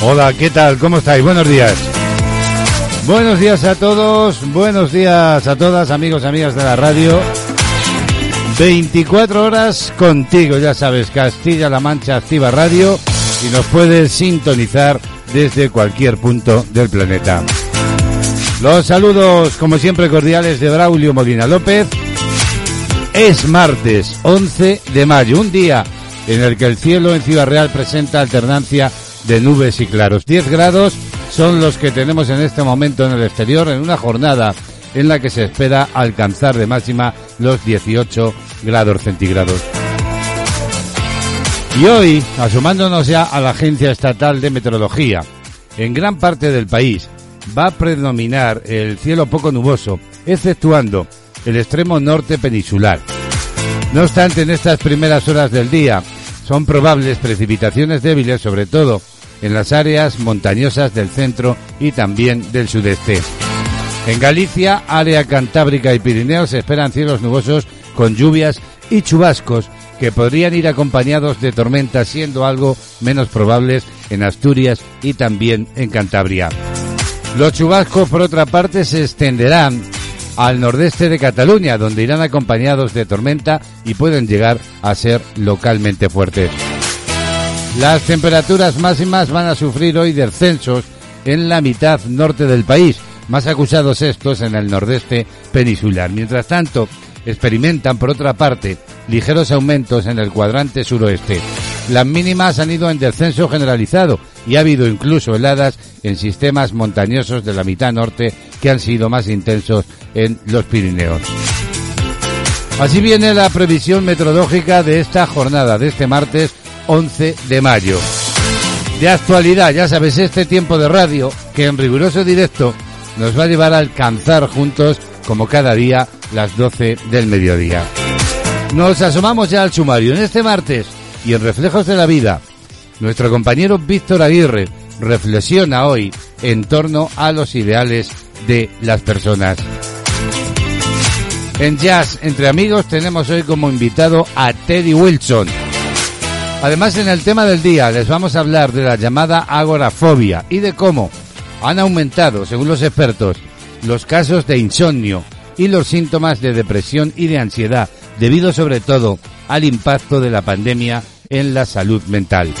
Hola, ¿qué tal? ¿Cómo estáis? Buenos días. Buenos días a todos, buenos días a todas, amigos amigas de la radio. 24 horas contigo, ya sabes, Castilla-La Mancha Activa Radio y nos puedes sintonizar desde cualquier punto del planeta. Los saludos, como siempre, cordiales de Braulio Molina López. Es martes 11 de mayo, un día en el que el cielo en Ciudad Real presenta alternancia de nubes y claros. 10 grados son los que tenemos en este momento en el exterior en una jornada en la que se espera alcanzar de máxima los 18 grados centígrados. Y hoy, asomándonos ya a la Agencia Estatal de Meteorología, en gran parte del país va a predominar el cielo poco nuboso, exceptuando el extremo norte peninsular. No obstante, en estas primeras horas del día son probables precipitaciones débiles, sobre todo en las áreas montañosas del centro y también del sudeste. En Galicia, área cantábrica y Pirineos se esperan cielos nubosos con lluvias y chubascos que podrían ir acompañados de tormentas, siendo algo menos probables en Asturias y también en Cantabria. Los chubascos, por otra parte, se extenderán al nordeste de Cataluña, donde irán acompañados de tormenta y pueden llegar a ser localmente fuertes. Las temperaturas máximas van a sufrir hoy descensos en la mitad norte del país, más acusados estos en el nordeste peninsular. Mientras tanto, experimentan, por otra parte, ligeros aumentos en el cuadrante suroeste. Las mínimas han ido en descenso generalizado y ha habido incluso heladas en sistemas montañosos de la mitad norte que han sido más intensos en los Pirineos. Así viene la previsión meteorológica de esta jornada, de este martes 11 de mayo. De actualidad, ya sabes, este tiempo de radio que en riguroso directo nos va a llevar a alcanzar juntos, como cada día, las 12 del mediodía. Nos asomamos ya al sumario en este martes y en Reflejos de la Vida. Nuestro compañero Víctor Aguirre reflexiona hoy en torno a los ideales de las personas. En Jazz entre amigos tenemos hoy como invitado a Teddy Wilson. Además en el tema del día les vamos a hablar de la llamada agorafobia y de cómo han aumentado, según los expertos, los casos de insomnio y los síntomas de depresión y de ansiedad, debido sobre todo al impacto de la pandemia en la salud mental.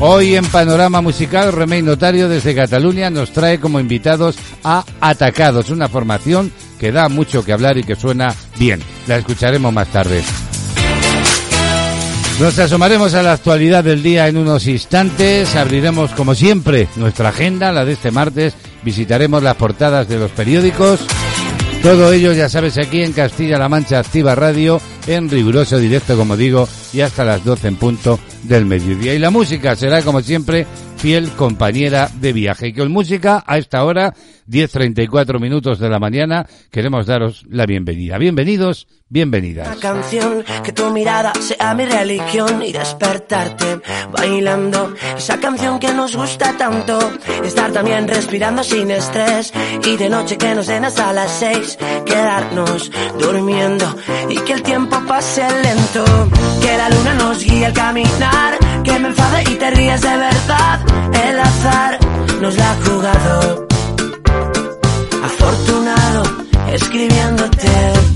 Hoy en Panorama Musical, Remey Notario desde Cataluña nos trae como invitados a Atacados, una formación que da mucho que hablar y que suena bien. La escucharemos más tarde. Nos asomaremos a la actualidad del día en unos instantes. Abriremos, como siempre, nuestra agenda, la de este martes. Visitaremos las portadas de los periódicos. Todo ello, ya sabes, aquí en Castilla-La Mancha Activa Radio, en riguroso directo, como digo, y hasta las 12 en punto del mediodía. Y la música será, como siempre, fiel compañera de viaje. Y con música, a esta hora, 10.34 minutos de la mañana, queremos daros la bienvenida. Bienvenidos, bienvenidas. Una canción, que tu mirada sea mi religión y despertarte bailando. Esa canción que nos gusta tanto, estar también respirando sin estrés. Y de noche que nos den hasta las seis, quedarnos durmiendo y que el tiempo pase lento. Que la luna nos guíe al caminar, que me enfade y te ríes de verdad. El azar nos la ha jugado. Afortunado, escribiéndote.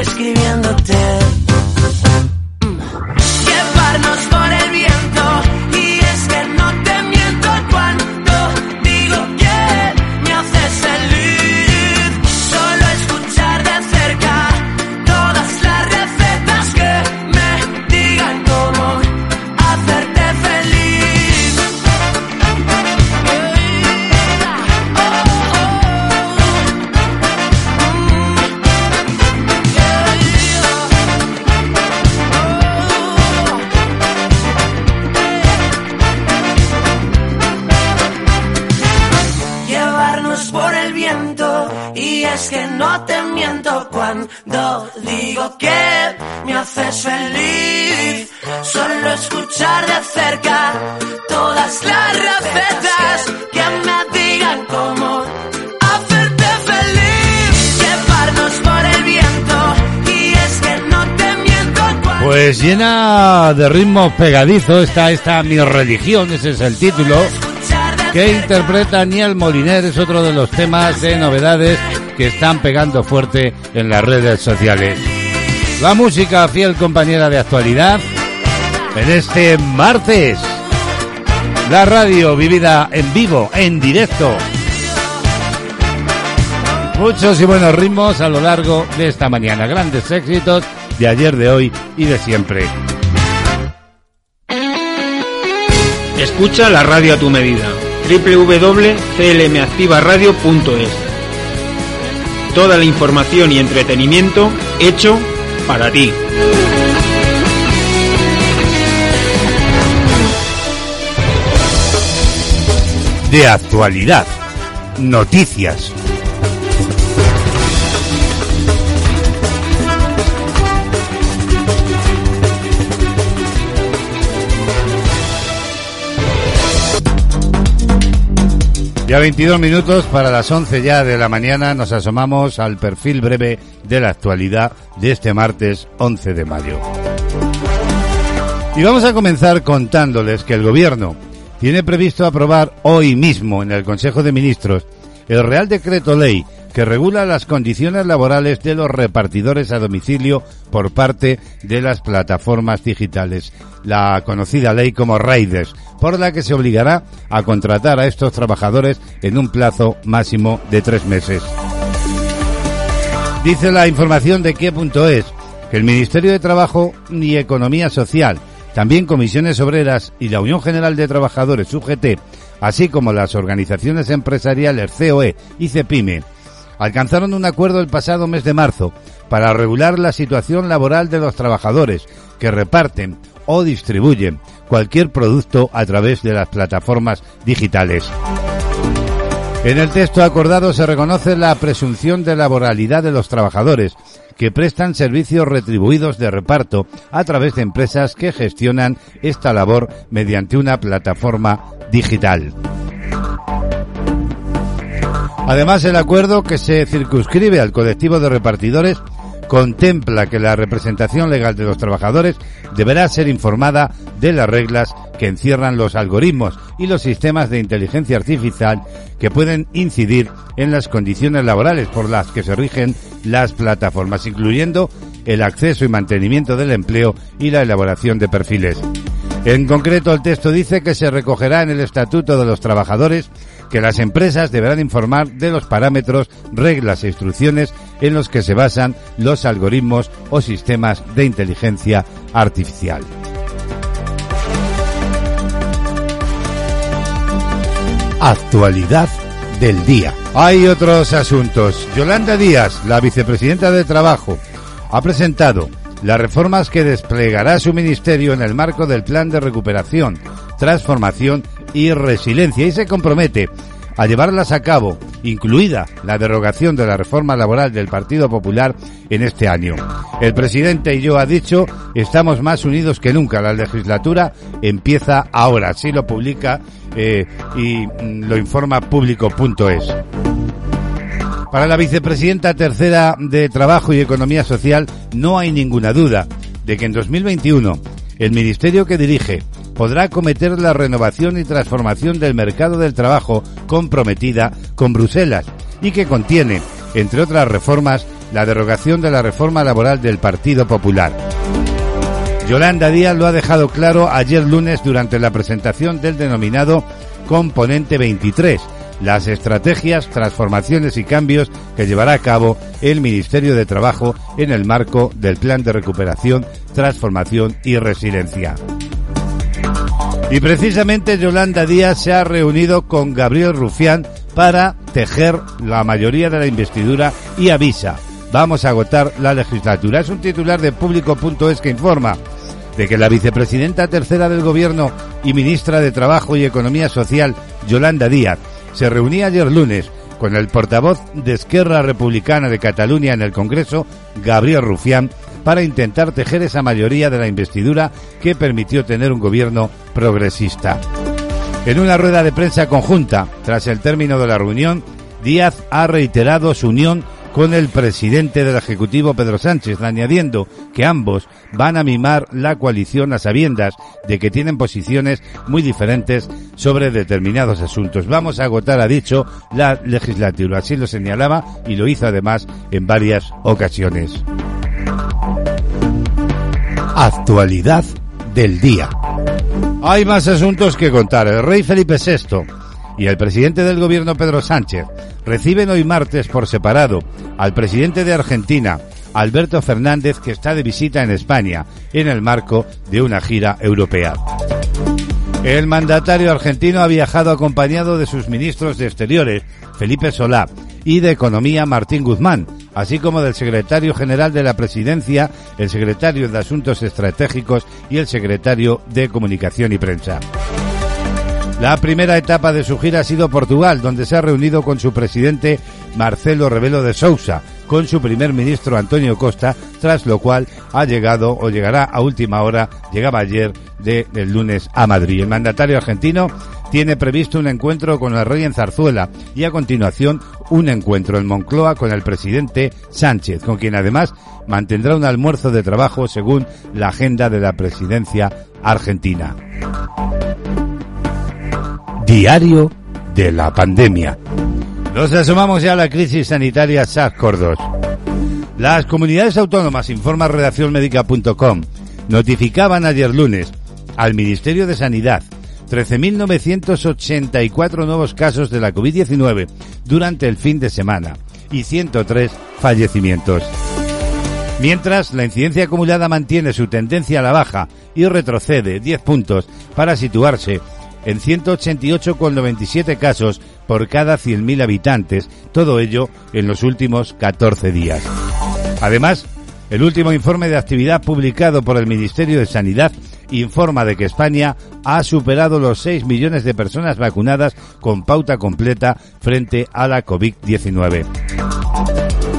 escribiéndote. Llevarnos por el viento feliz solo escuchar de cerca todas las recetas que me digan cómo hacerte feliz llevarnos por el viento y es que no te miento Pues llena de ritmos pegadizos está esta Mi Religión, ese es el título, que interpreta Niel Moliner, es otro de los temas de novedades que están pegando fuerte en las redes sociales. La música fiel compañera de actualidad en este martes. La radio vivida en vivo, en directo. Muchos y buenos ritmos a lo largo de esta mañana. Grandes éxitos de ayer, de hoy y de siempre. Escucha la radio a tu medida. www.clmactivaradio.es Toda la información y entretenimiento hecho para ti. De actualidad. Noticias. Ya 22 minutos para las 11 ya de la mañana nos asomamos al perfil breve de la actualidad de este martes 11 de mayo. Y vamos a comenzar contándoles que el gobierno tiene previsto aprobar hoy mismo en el Consejo de Ministros el Real Decreto Ley que regula las condiciones laborales de los repartidores a domicilio por parte de las plataformas digitales, la conocida ley como Raiders, por la que se obligará a contratar a estos trabajadores en un plazo máximo de tres meses. Dice la información de qué.es que el Ministerio de Trabajo y Economía Social, también Comisiones Obreras y la Unión General de Trabajadores UGT, así como las organizaciones empresariales COE y CEPIME, alcanzaron un acuerdo el pasado mes de marzo para regular la situación laboral de los trabajadores que reparten o distribuyen cualquier producto a través de las plataformas digitales. En el texto acordado se reconoce la presunción de laboralidad de los trabajadores que prestan servicios retribuidos de reparto a través de empresas que gestionan esta labor mediante una plataforma digital. Además, el acuerdo que se circunscribe al colectivo de repartidores contempla que la representación legal de los trabajadores deberá ser informada de las reglas que encierran los algoritmos y los sistemas de inteligencia artificial que pueden incidir en las condiciones laborales por las que se rigen las plataformas, incluyendo el acceso y mantenimiento del empleo y la elaboración de perfiles. En concreto, el texto dice que se recogerá en el Estatuto de los Trabajadores que las empresas deberán informar de los parámetros, reglas e instrucciones en los que se basan los algoritmos o sistemas de inteligencia artificial. Actualidad del día. Hay otros asuntos. Yolanda Díaz, la vicepresidenta de Trabajo, ha presentado las reformas que desplegará su ministerio en el marco del Plan de Recuperación, Transformación y Resiliencia y se compromete a llevarlas a cabo, incluida la derogación de la reforma laboral del Partido Popular en este año. El presidente y yo ha dicho, estamos más unidos que nunca. La legislatura empieza ahora. Así lo publica eh, y mm, lo informa público.es. Para la vicepresidenta tercera de Trabajo y Economía Social no hay ninguna duda de que en 2021 el ministerio que dirige podrá acometer la renovación y transformación del mercado del trabajo comprometida con Bruselas y que contiene, entre otras reformas, la derogación de la reforma laboral del Partido Popular. Yolanda Díaz lo ha dejado claro ayer lunes durante la presentación del denominado Componente 23, las estrategias, transformaciones y cambios que llevará a cabo el Ministerio de Trabajo en el marco del Plan de Recuperación, Transformación y Resiliencia. Y precisamente Yolanda Díaz se ha reunido con Gabriel Rufián para tejer la mayoría de la investidura y avisa, vamos a agotar la legislatura. Es un titular de público.es que informa de que la vicepresidenta tercera del gobierno y ministra de Trabajo y Economía Social, Yolanda Díaz, se reunía ayer lunes con el portavoz de Esquerra Republicana de Cataluña en el Congreso, Gabriel Rufián, para intentar tejer esa mayoría de la investidura que permitió tener un gobierno progresista. En una rueda de prensa conjunta, tras el término de la reunión, Díaz ha reiterado su unión con el presidente del Ejecutivo Pedro Sánchez, añadiendo que ambos van a mimar la coalición a sabiendas de que tienen posiciones muy diferentes sobre determinados asuntos. Vamos a agotar, ha dicho, la legislatura. Así lo señalaba y lo hizo además en varias ocasiones. Actualidad del día. Hay más asuntos que contar. El rey Felipe VI y el presidente del gobierno Pedro Sánchez reciben hoy martes por separado al presidente de Argentina, Alberto Fernández, que está de visita en España en el marco de una gira europea. El mandatario argentino ha viajado acompañado de sus ministros de Exteriores, Felipe Solá, y de Economía, Martín Guzmán, así como del secretario general de la Presidencia, el secretario de Asuntos Estratégicos y el secretario de Comunicación y Prensa. La primera etapa de su gira ha sido Portugal, donde se ha reunido con su presidente Marcelo Rebelo de Sousa, con su primer ministro Antonio Costa, tras lo cual ha llegado o llegará a última hora, llegaba ayer de, del lunes a Madrid. El mandatario argentino tiene previsto un encuentro con el rey en Zarzuela y a continuación un encuentro en Moncloa con el presidente Sánchez, con quien además mantendrá un almuerzo de trabajo según la agenda de la presidencia argentina. Diario de la pandemia. Nos asomamos ya a la crisis sanitaria SARS-CoV-2. Las comunidades autónomas, informa redaccionmédica.com, notificaban ayer lunes al Ministerio de Sanidad 13.984 nuevos casos de la COVID-19 durante el fin de semana y 103 fallecimientos. Mientras, la incidencia acumulada mantiene su tendencia a la baja y retrocede 10 puntos para situarse en 188,97 casos por cada 100.000 habitantes, todo ello en los últimos 14 días. Además, el último informe de actividad publicado por el Ministerio de Sanidad informa de que España ha superado los 6 millones de personas vacunadas con pauta completa frente a la COVID-19.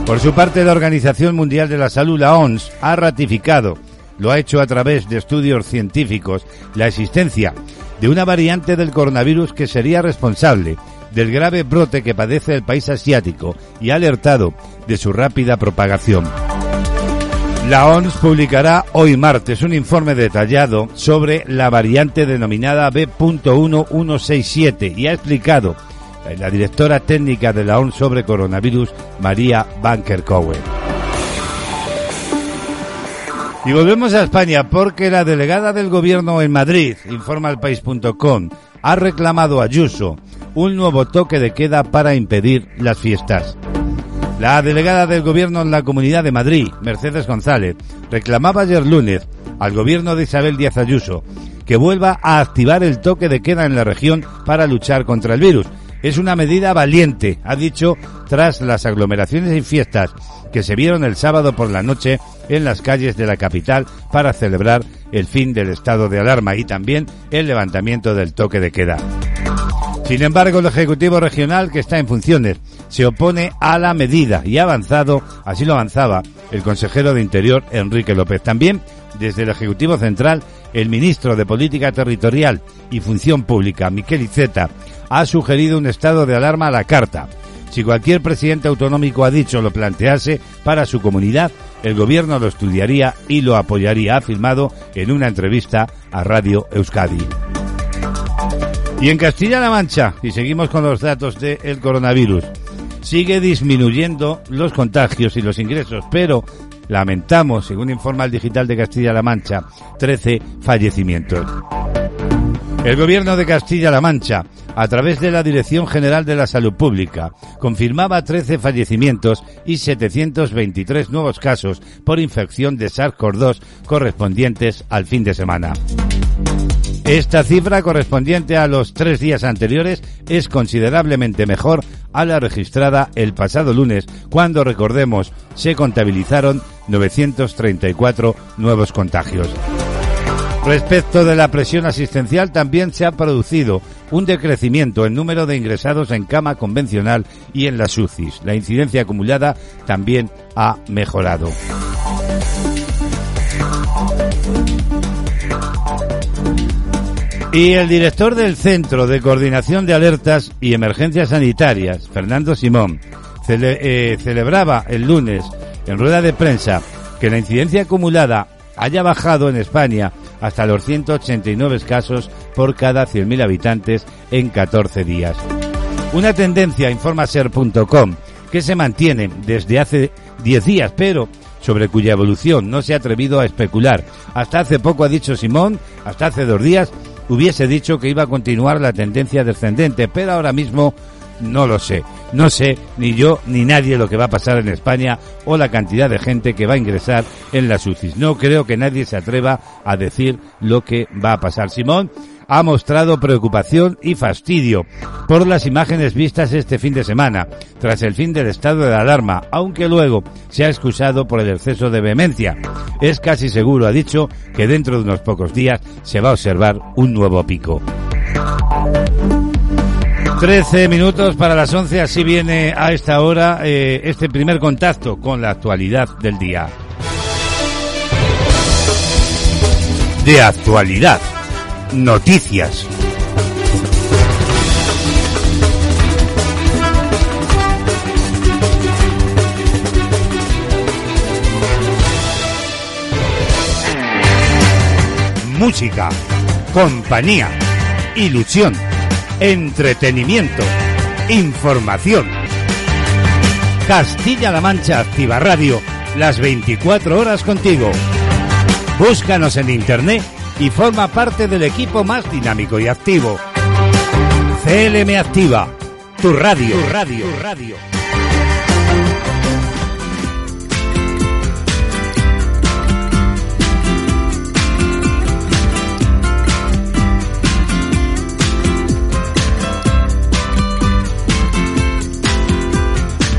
Por su parte, la Organización Mundial de la Salud, la OMS, ha ratificado, lo ha hecho a través de estudios científicos, la existencia de una variante del coronavirus que sería responsable del grave brote que padece el país asiático y ha alertado de su rápida propagación. La OMS publicará hoy martes un informe detallado sobre la variante denominada B.1167 y ha explicado la directora técnica de la OMS sobre coronavirus, María Banker Cowen. Y volvemos a España porque la delegada del gobierno en Madrid, informa ha reclamado a Ayuso un nuevo toque de queda para impedir las fiestas. La delegada del gobierno en la Comunidad de Madrid, Mercedes González, reclamaba ayer lunes al gobierno de Isabel Díaz Ayuso que vuelva a activar el toque de queda en la región para luchar contra el virus. Es una medida valiente, ha dicho, tras las aglomeraciones y fiestas que se vieron el sábado por la noche en las calles de la capital para celebrar el fin del estado de alarma y también el levantamiento del toque de queda. Sin embargo, el Ejecutivo Regional, que está en funciones, se opone a la medida y ha avanzado, así lo avanzaba el consejero de Interior, Enrique López. También, desde el Ejecutivo Central, el ministro de Política Territorial y Función Pública, Miquel Iceta, ha sugerido un estado de alarma a la carta. Si cualquier presidente autonómico ha dicho lo plantease para su comunidad, el gobierno lo estudiaría y lo apoyaría, ha afirmado en una entrevista a Radio Euskadi. Y en Castilla-La Mancha, y seguimos con los datos del coronavirus, sigue disminuyendo los contagios y los ingresos, pero lamentamos, según informa el digital de Castilla-La Mancha, 13 fallecimientos. El gobierno de Castilla-La Mancha, a través de la Dirección General de la Salud Pública, confirmaba 13 fallecimientos y 723 nuevos casos por infección de SARS-CoV-2 correspondientes al fin de semana. Esta cifra correspondiente a los tres días anteriores es considerablemente mejor a la registrada el pasado lunes, cuando, recordemos, se contabilizaron 934 nuevos contagios. Respecto de la presión asistencial, también se ha producido un decrecimiento en número de ingresados en cama convencional y en las UCIs. La incidencia acumulada también ha mejorado. Y el director del Centro de Coordinación de Alertas y Emergencias Sanitarias, Fernando Simón, eh, celebraba el lunes en rueda de prensa que la incidencia acumulada haya bajado en España hasta los 189 casos por cada 100.000 habitantes en 14 días. Una tendencia, informa ser.com, que se mantiene desde hace 10 días, pero sobre cuya evolución no se ha atrevido a especular. Hasta hace poco ha dicho Simón, hasta hace dos días, hubiese dicho que iba a continuar la tendencia descendente, pero ahora mismo no lo sé. No sé ni yo ni nadie lo que va a pasar en España o la cantidad de gente que va a ingresar en las UCIs. No creo que nadie se atreva a decir lo que va a pasar. Simón ha mostrado preocupación y fastidio por las imágenes vistas este fin de semana, tras el fin del estado de alarma, aunque luego se ha excusado por el exceso de vehemencia. Es casi seguro, ha dicho, que dentro de unos pocos días se va a observar un nuevo pico. 13 minutos para las 11, así viene a esta hora eh, este primer contacto con la actualidad del día. De actualidad Noticias. Música, compañía, ilusión, entretenimiento, información. Castilla-La Mancha Activa Radio, las 24 horas contigo. Búscanos en internet y forma parte del equipo más dinámico y activo. CLM Activa, tu radio, tu radio, tu radio.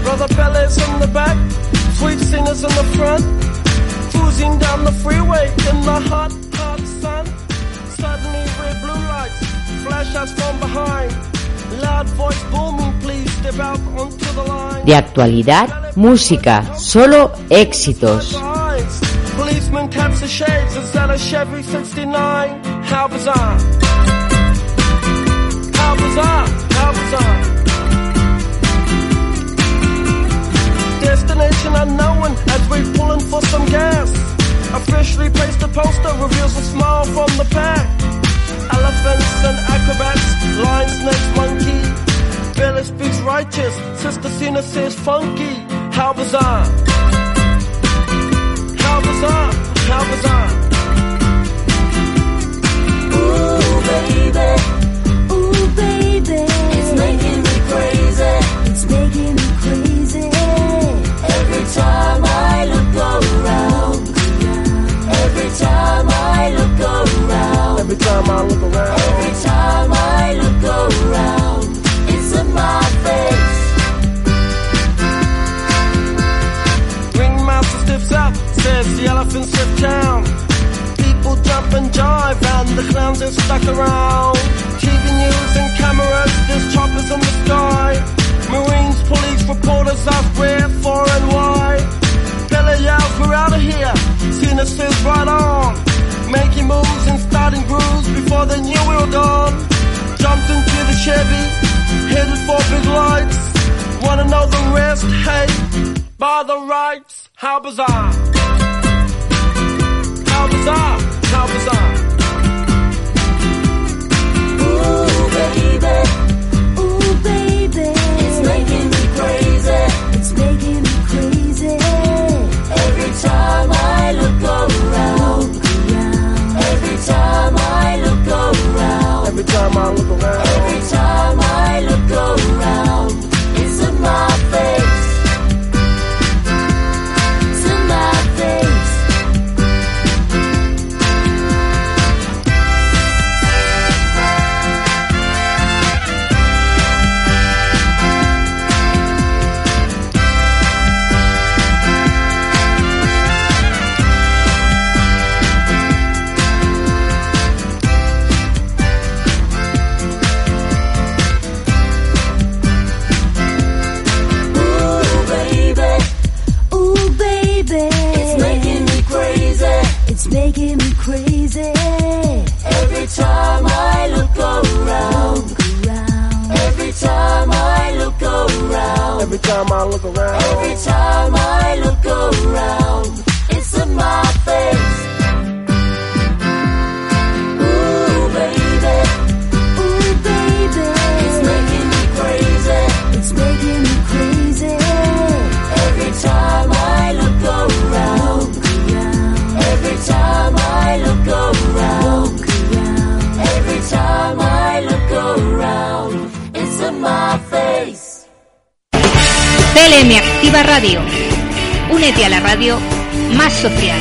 Brother fellas in the back, sweet singers in the front, cruising down the freeway in the hot sun. De actualidad, música, solo éxitos. Policeman taps the shades instead of Chevy 69. How bizarre. How bizarre. How bizarre. Destination unknown as we're pulling for some gas. Officially placed a poster reveals a smile from the pack. Elephants and acrobats, lions, snakes, monkey. Billy speaks righteous, Sister Cena says funky. How bizarre. How bizarre, how bizarre. Ooh, baby. Ooh, baby. It's making me crazy. It's making me crazy. Every time I look around. Every time I look around. Every time I look around. Every time I look around. It's in my face. Ringmaster stiffs up says the town. People jump and jive and the clowns are stuck around. TV news and cameras, there's choppers in the sky. Marines, police, reporters ask where, for and why. Billy yells, we're out of here. Says right on. Making moves and starting grooves before they knew we were gone. Jumped into the Chevy, headed for big lights. Wanna know the rest? Hey, by the rights, how bizarre. How bizarre, how bizarre. Ooh, baby. Time I look around. Time I look around. Every time I look around. Every time I look around. Every time I look around. It's in my face. Ooh, baby. Ooh, baby. It's making me crazy. It's making me crazy. Every time I look around. Every time I look around. CLM Activa Radio. Únete a la radio más social.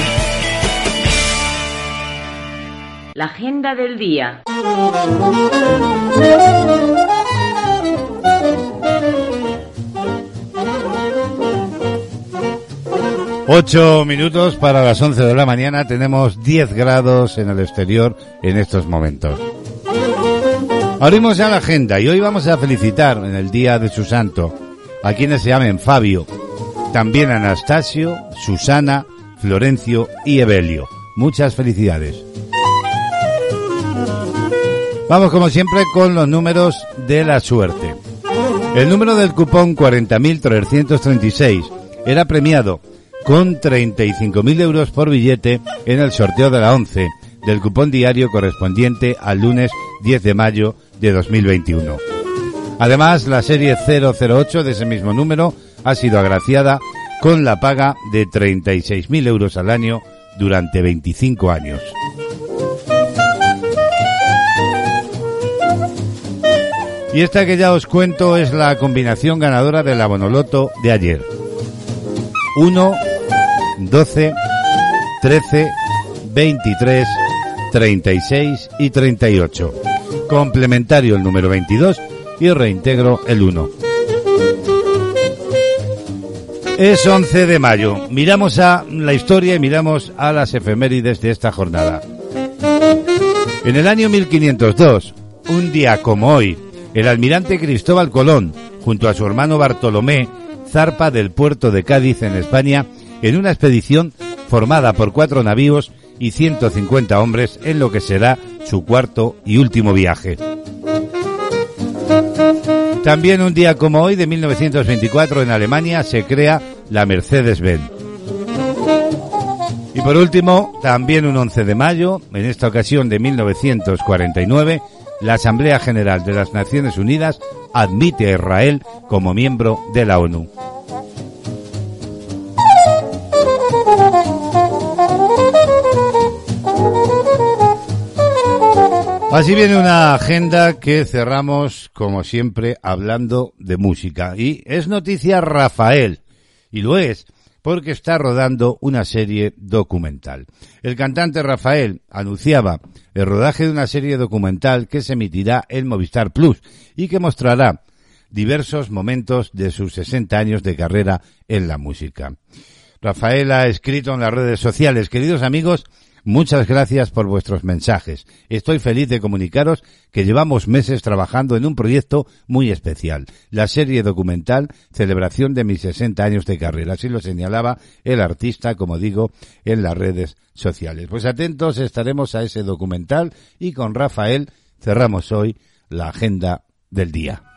La agenda del día. Ocho minutos para las once de la mañana. Tenemos 10 grados en el exterior en estos momentos. Abrimos ya la agenda y hoy vamos a felicitar en el día de su santo a quienes se llamen Fabio, también Anastasio, Susana, Florencio y Evelio. Muchas felicidades. Vamos como siempre con los números de la suerte. El número del cupón 40.336 era premiado con 35.000 euros por billete en el sorteo de la 11 del cupón diario correspondiente al lunes 10 de mayo de 2021. Además, la serie 008 de ese mismo número ha sido agraciada con la paga de 36.000 euros al año durante 25 años. Y esta que ya os cuento es la combinación ganadora de la Bonoloto de ayer. 1, 12, 13, 23, 36 y 38. Complementario el número 22 y reintegro el 1. Es 11 de mayo. Miramos a la historia y miramos a las efemérides de esta jornada. En el año 1502, un día como hoy, el almirante Cristóbal Colón, junto a su hermano Bartolomé, zarpa del puerto de Cádiz en España en una expedición formada por cuatro navíos y 150 hombres en lo que será su cuarto y último viaje. También un día como hoy de 1924 en Alemania se crea la Mercedes-Benz. Y por último, también un 11 de mayo, en esta ocasión de 1949, la Asamblea General de las Naciones Unidas admite a Israel como miembro de la ONU. Así viene una agenda que cerramos, como siempre, hablando de música. Y es noticia Rafael. Y lo es porque está rodando una serie documental. El cantante Rafael anunciaba el rodaje de una serie documental que se emitirá en Movistar Plus y que mostrará diversos momentos de sus 60 años de carrera en la música. Rafael ha escrito en las redes sociales, queridos amigos, Muchas gracias por vuestros mensajes. Estoy feliz de comunicaros que llevamos meses trabajando en un proyecto muy especial, la serie documental Celebración de mis 60 años de carrera. Así lo señalaba el artista, como digo, en las redes sociales. Pues atentos estaremos a ese documental y con Rafael cerramos hoy la agenda del día.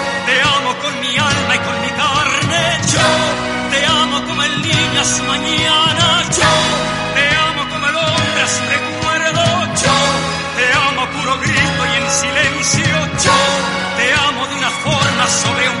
te amo con mi alma y con mi carne. Yo te amo como el niño a su mañana. Yo te amo como el hombre a su recuerdo. Yo te amo puro grito y en silencio. Yo te amo de una forma sobrehumana.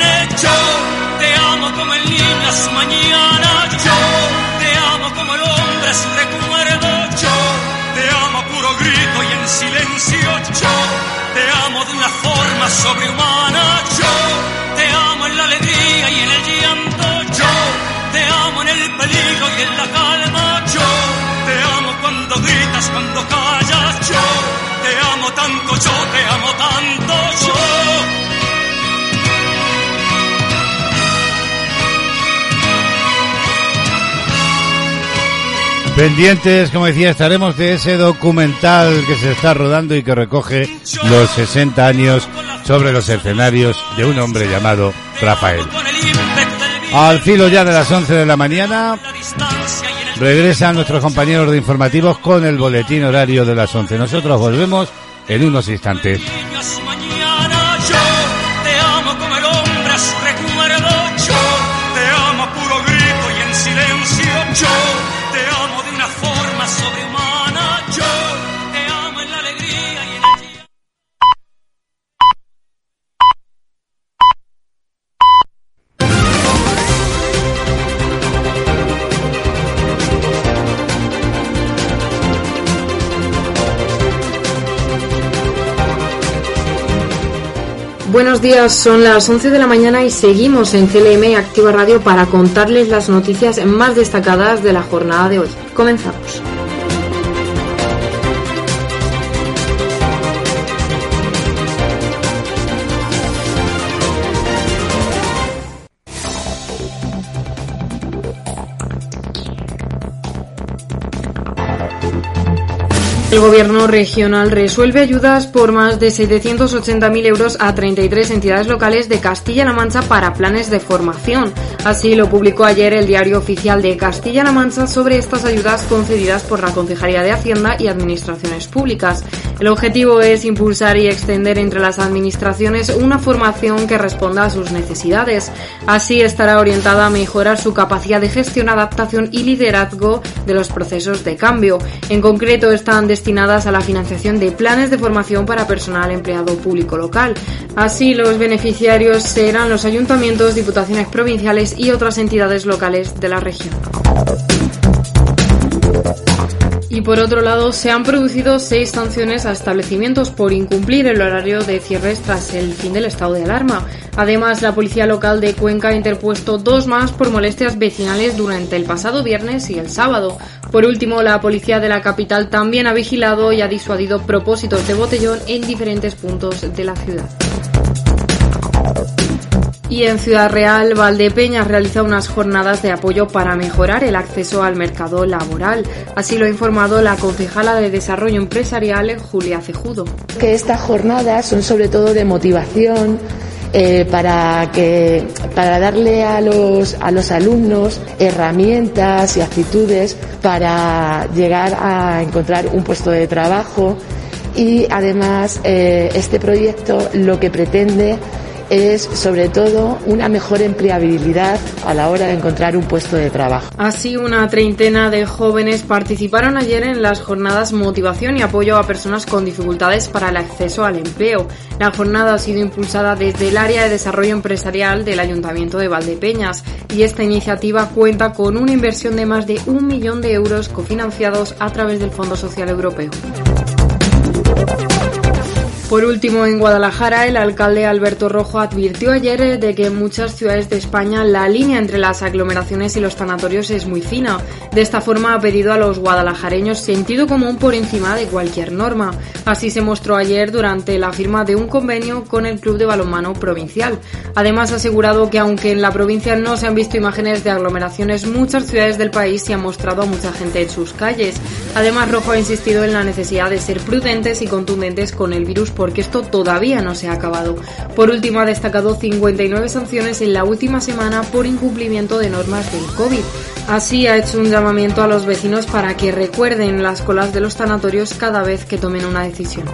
el niño a su mañana, yo te amo como el hombre su recuerdo, yo te amo puro grito y en silencio, yo te amo de una forma sobrehumana. Yo te amo en la alegría y en el llanto. Yo te amo en el peligro y en la calma. Yo te amo cuando gritas, cuando callas. Yo te amo tanto, yo te amo tanto. Yo. Pendientes, como decía, estaremos de ese documental que se está rodando y que recoge los 60 años sobre los escenarios de un hombre llamado Rafael. Al filo ya de las 11 de la mañana, regresan nuestros compañeros de informativos con el boletín horario de las 11. Nosotros volvemos en unos instantes. Buenos días, son las 11 de la mañana y seguimos en CLM Activa Radio para contarles las noticias más destacadas de la jornada de hoy. Comenzamos. El gobierno regional resuelve ayudas por más de 780.000 euros a 33 entidades locales de Castilla-La Mancha para planes de formación. Así lo publicó ayer el diario oficial de Castilla-La Mancha sobre estas ayudas concedidas por la Concejalía de Hacienda y Administraciones Públicas. El objetivo es impulsar y extender entre las administraciones una formación que responda a sus necesidades. Así estará orientada a mejorar su capacidad de gestión, adaptación y liderazgo de los procesos de cambio. En concreto, están destinadas a la financiación de planes de formación para personal empleado público local. Así, los beneficiarios serán los ayuntamientos, diputaciones provinciales y otras entidades locales de la región. Y por otro lado, se han producido seis sanciones a establecimientos por incumplir el horario de cierres tras el fin del estado de alarma. Además, la policía local de Cuenca ha interpuesto dos más por molestias vecinales durante el pasado viernes y el sábado. Por último, la policía de la capital también ha vigilado y ha disuadido propósitos de botellón en diferentes puntos de la ciudad. Y en Ciudad Real, Valdepeñas realiza unas jornadas de apoyo para mejorar el acceso al mercado laboral. Así lo ha informado la concejala de Desarrollo Empresarial, Julia Cejudo. Que estas jornadas son sobre todo de motivación, eh, para que para darle a los a los alumnos herramientas y actitudes para llegar a encontrar un puesto de trabajo y además eh, este proyecto lo que pretende es sobre todo una mejor empleabilidad a la hora de encontrar un puesto de trabajo. Así, una treintena de jóvenes participaron ayer en las jornadas Motivación y Apoyo a Personas con Dificultades para el Acceso al Empleo. La jornada ha sido impulsada desde el área de desarrollo empresarial del Ayuntamiento de Valdepeñas y esta iniciativa cuenta con una inversión de más de un millón de euros cofinanciados a través del Fondo Social Europeo. Por último, en Guadalajara, el alcalde Alberto Rojo advirtió ayer de que en muchas ciudades de España la línea entre las aglomeraciones y los sanatorios es muy fina. De esta forma ha pedido a los guadalajareños sentido común por encima de cualquier norma. Así se mostró ayer durante la firma de un convenio con el Club de Balonmano Provincial. Además ha asegurado que aunque en la provincia no se han visto imágenes de aglomeraciones, muchas ciudades del país se han mostrado a mucha gente en sus calles. Además, Rojo ha insistido en la necesidad de ser prudentes y contundentes con el virus porque esto todavía no se ha acabado. Por último, ha destacado 59 sanciones en la última semana por incumplimiento de normas del COVID. Así ha hecho un llamamiento a los vecinos para que recuerden las colas de los sanatorios cada vez que tomen una decisión.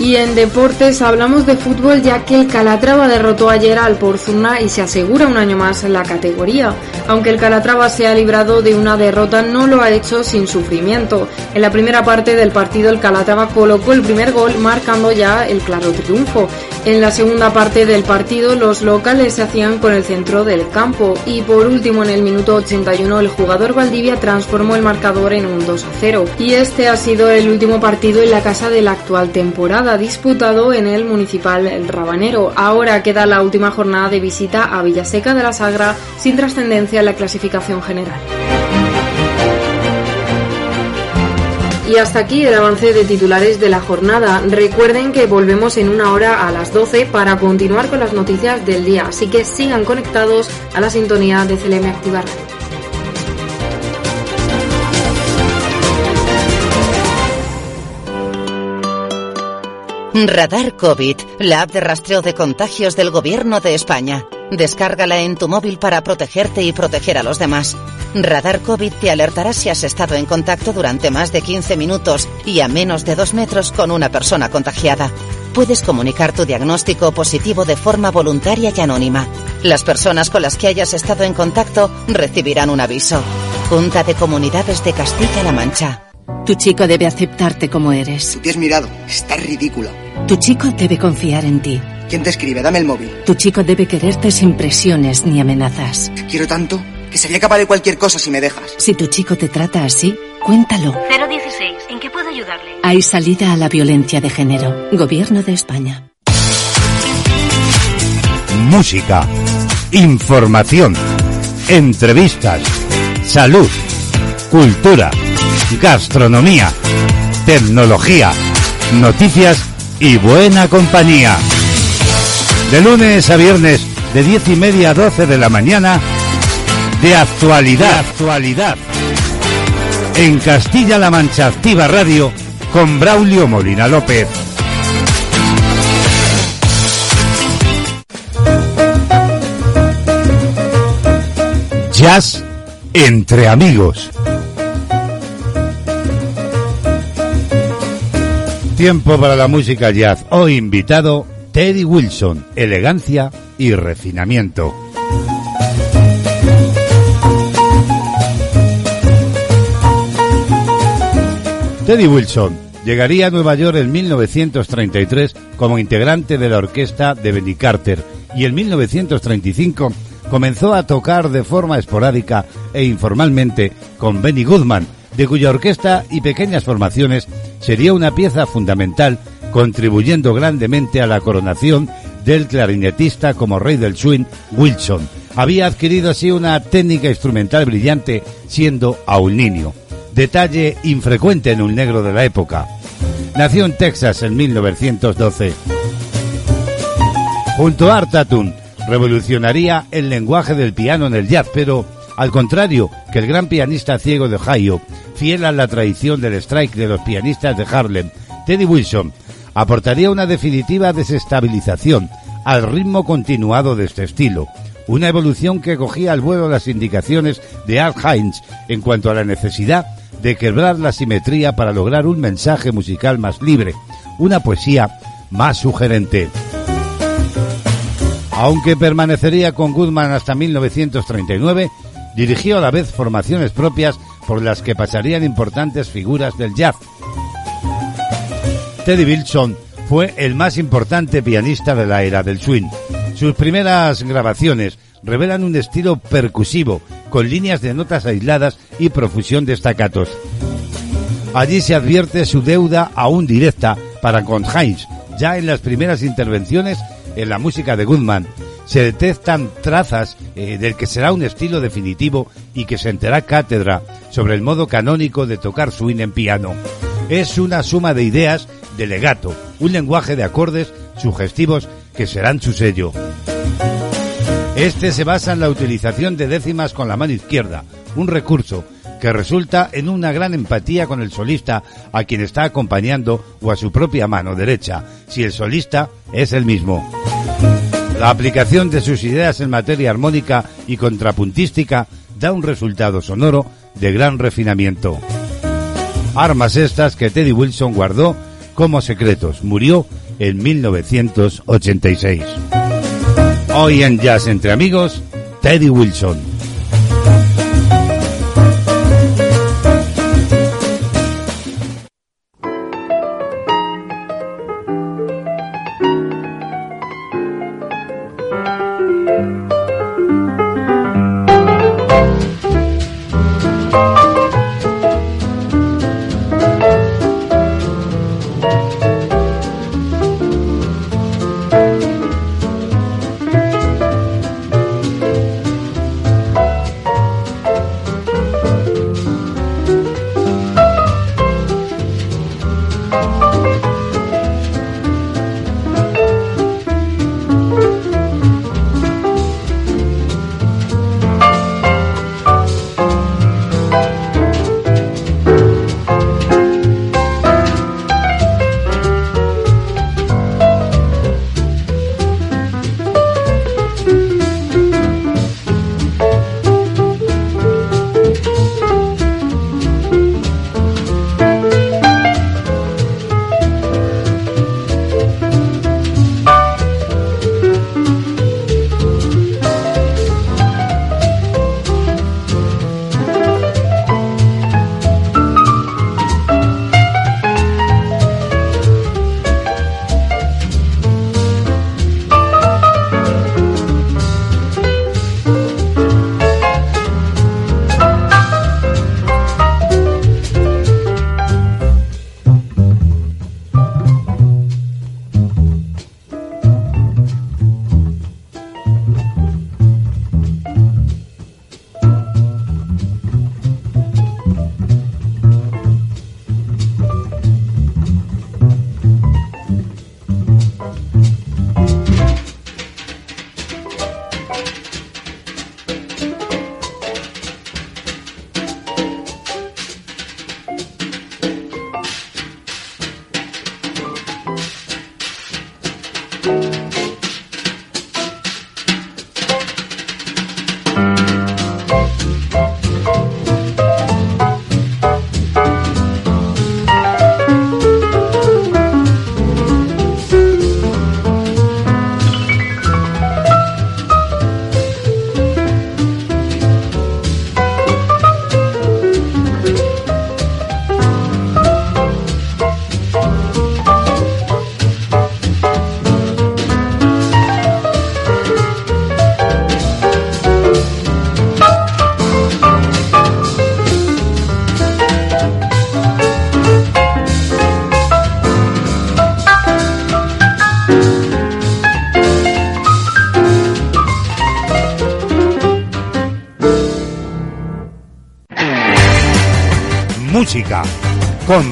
Y en deportes hablamos de fútbol ya que el Calatrava derrotó ayer al Porzuna y se asegura un año más en la categoría. Aunque el Calatrava se ha librado de una derrota, no lo ha hecho sin sufrimiento. En la primera parte del partido el Calatrava colocó el primer gol marcando ya el claro triunfo. En la segunda parte del partido los locales se hacían con el centro del campo y por último en el minuto 81 el jugador Valdivia transformó el marcador en un 2 a 0. Y este ha sido el último partido en la casa de la actual temporada, disputado en el municipal Rabanero. Ahora queda la última jornada de visita a Villaseca de la Sagra sin trascendencia en la clasificación general. Y hasta aquí el avance de titulares de la jornada. Recuerden que volvemos en una hora a las 12 para continuar con las noticias del día, así que sigan conectados a la sintonía de CLM Activar Radar COVID, la app de rastreo de contagios del Gobierno de España. Descárgala en tu móvil para protegerte y proteger a los demás. Radar COVID te alertará si has estado en contacto durante más de 15 minutos y a menos de 2 metros con una persona contagiada. Puedes comunicar tu diagnóstico positivo de forma voluntaria y anónima. Las personas con las que hayas estado en contacto recibirán un aviso. Junta de Comunidades de Castilla-La Mancha. Tu chico debe aceptarte como eres. Tú te has mirado. Está ridícula. Tu chico debe confiar en ti. ¿Quién te escribe? Dame el móvil. Tu chico debe quererte sin presiones ni amenazas. Quiero tanto que sería capaz de cualquier cosa si me dejas. Si tu chico te trata así, cuéntalo. 016. ¿En qué puedo ayudarle? Hay salida a la violencia de género. Gobierno de España. Música, información, entrevistas, salud, cultura, gastronomía, tecnología, noticias y buena compañía. De lunes a viernes, de diez y media a doce de la mañana, de actualidad, actualidad. En Castilla-La Mancha Activa Radio, con Braulio Molina López. Jazz entre amigos. Tiempo para la música jazz. Hoy invitado Teddy Wilson, elegancia y refinamiento. Teddy Wilson llegaría a Nueva York en 1933 como integrante de la orquesta de Benny Carter y en 1935 comenzó a tocar de forma esporádica e informalmente con Benny Goodman, de cuya orquesta y pequeñas formaciones sería una pieza fundamental contribuyendo grandemente a la coronación del clarinetista como rey del swing Wilson. Había adquirido así una técnica instrumental brillante siendo aún niño, detalle infrecuente en un negro de la época. Nació en Texas en 1912. Junto a Art Tatum, revolucionaría el lenguaje del piano en el jazz, pero al contrario que el gran pianista ciego de Ohio, fiel a la tradición del strike de los pianistas de Harlem, Teddy Wilson aportaría una definitiva desestabilización al ritmo continuado de este estilo, una evolución que cogía al vuelo las indicaciones de Art Hines en cuanto a la necesidad de quebrar la simetría para lograr un mensaje musical más libre, una poesía más sugerente. Aunque permanecería con Goodman hasta 1939, dirigió a la vez formaciones propias por las que pasarían importantes figuras del jazz. Teddy Wilson fue el más importante pianista de la era del swing. Sus primeras grabaciones revelan un estilo percusivo, con líneas de notas aisladas y profusión de estacatos. Allí se advierte su deuda aún directa para con Heinz. Ya en las primeras intervenciones en la música de Goodman se detectan trazas eh, del que será un estilo definitivo y que sentará cátedra sobre el modo canónico de tocar swing en piano. Es una suma de ideas de legato, un lenguaje de acordes sugestivos que serán su sello. Este se basa en la utilización de décimas con la mano izquierda, un recurso que resulta en una gran empatía con el solista a quien está acompañando o a su propia mano derecha, si el solista es el mismo. La aplicación de sus ideas en materia armónica y contrapuntística da un resultado sonoro de gran refinamiento. Armas estas que Teddy Wilson guardó como secretos. Murió en 1986. Hoy en Jazz entre amigos, Teddy Wilson.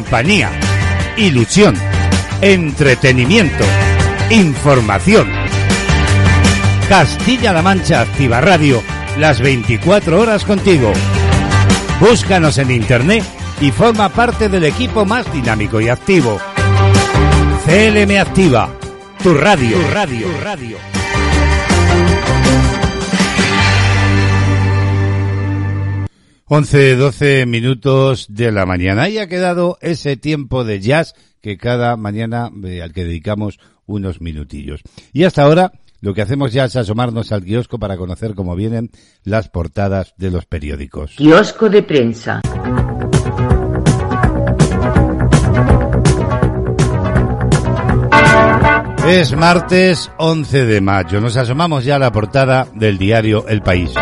Compañía, ilusión, entretenimiento, información. Castilla-La Mancha Activa Radio, las 24 horas contigo. Búscanos en internet y forma parte del equipo más dinámico y activo. CLM Activa, tu radio, radio, tu radio. 11, 12 minutos de la mañana. Y ha quedado ese tiempo de jazz que cada mañana eh, al que dedicamos unos minutillos. Y hasta ahora lo que hacemos ya es asomarnos al kiosco para conocer cómo vienen las portadas de los periódicos. Kiosco de prensa. Es martes 11 de mayo. Nos asomamos ya a la portada del diario El País.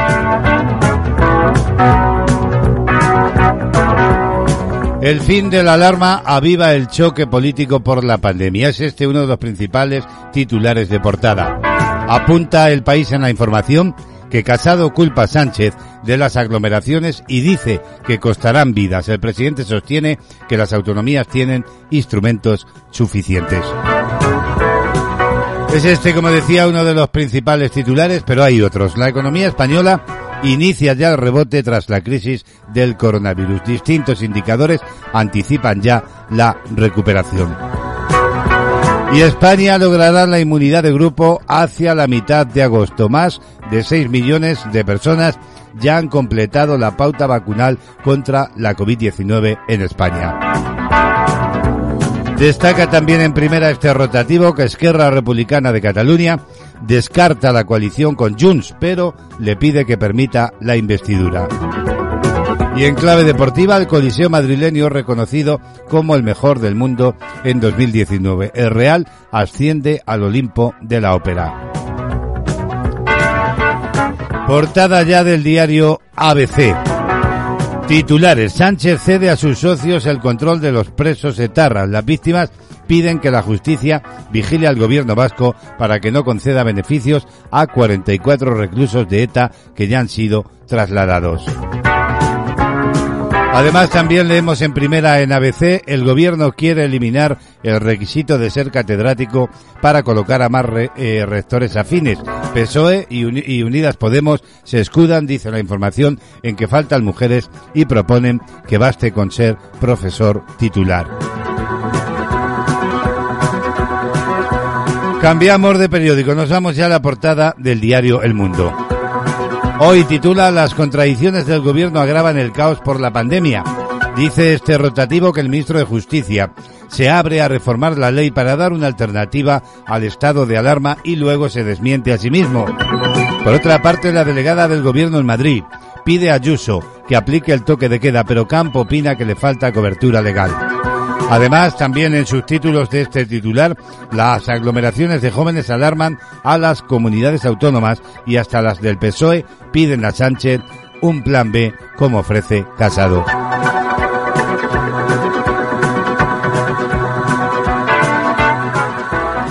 El fin de la alarma aviva el choque político por la pandemia. Es este uno de los principales titulares de portada. Apunta el país en la información que Casado culpa a Sánchez de las aglomeraciones y dice que costarán vidas. El presidente sostiene que las autonomías tienen instrumentos suficientes. Es este, como decía, uno de los principales titulares, pero hay otros. La economía española inicia ya el rebote tras la crisis del coronavirus. Distintos indicadores anticipan ya la recuperación. Y España logrará la inmunidad de grupo hacia la mitad de agosto. Más de 6 millones de personas ya han completado la pauta vacunal contra la COVID-19 en España. Destaca también en primera este rotativo que Esquerra Republicana de Cataluña descarta la coalición con Junts, pero le pide que permita la investidura. Y en clave deportiva, el Coliseo madrileño reconocido como el mejor del mundo en 2019. El Real asciende al Olimpo de la Ópera. Portada ya del diario ABC. Titulares. Sánchez cede a sus socios el control de los presos etarras. Las víctimas piden que la justicia vigile al gobierno vasco para que no conceda beneficios a 44 reclusos de ETA que ya han sido trasladados. Además, también leemos en primera en ABC, el gobierno quiere eliminar el requisito de ser catedrático para colocar a más eh, rectores afines. PSOE y, y Unidas Podemos se escudan, dice la información, en que faltan mujeres y proponen que baste con ser profesor titular. Cambiamos de periódico, nos vamos ya a la portada del diario El Mundo. Hoy titula Las contradicciones del gobierno agravan el caos por la pandemia. Dice este rotativo que el ministro de Justicia se abre a reformar la ley para dar una alternativa al estado de alarma y luego se desmiente a sí mismo. Por otra parte, la delegada del gobierno en Madrid pide a Ayuso que aplique el toque de queda, pero Campo opina que le falta cobertura legal. Además, también en sus títulos de este titular, las aglomeraciones de jóvenes alarman a las comunidades autónomas y hasta las del PSOE piden a Sánchez un plan B como ofrece Casado.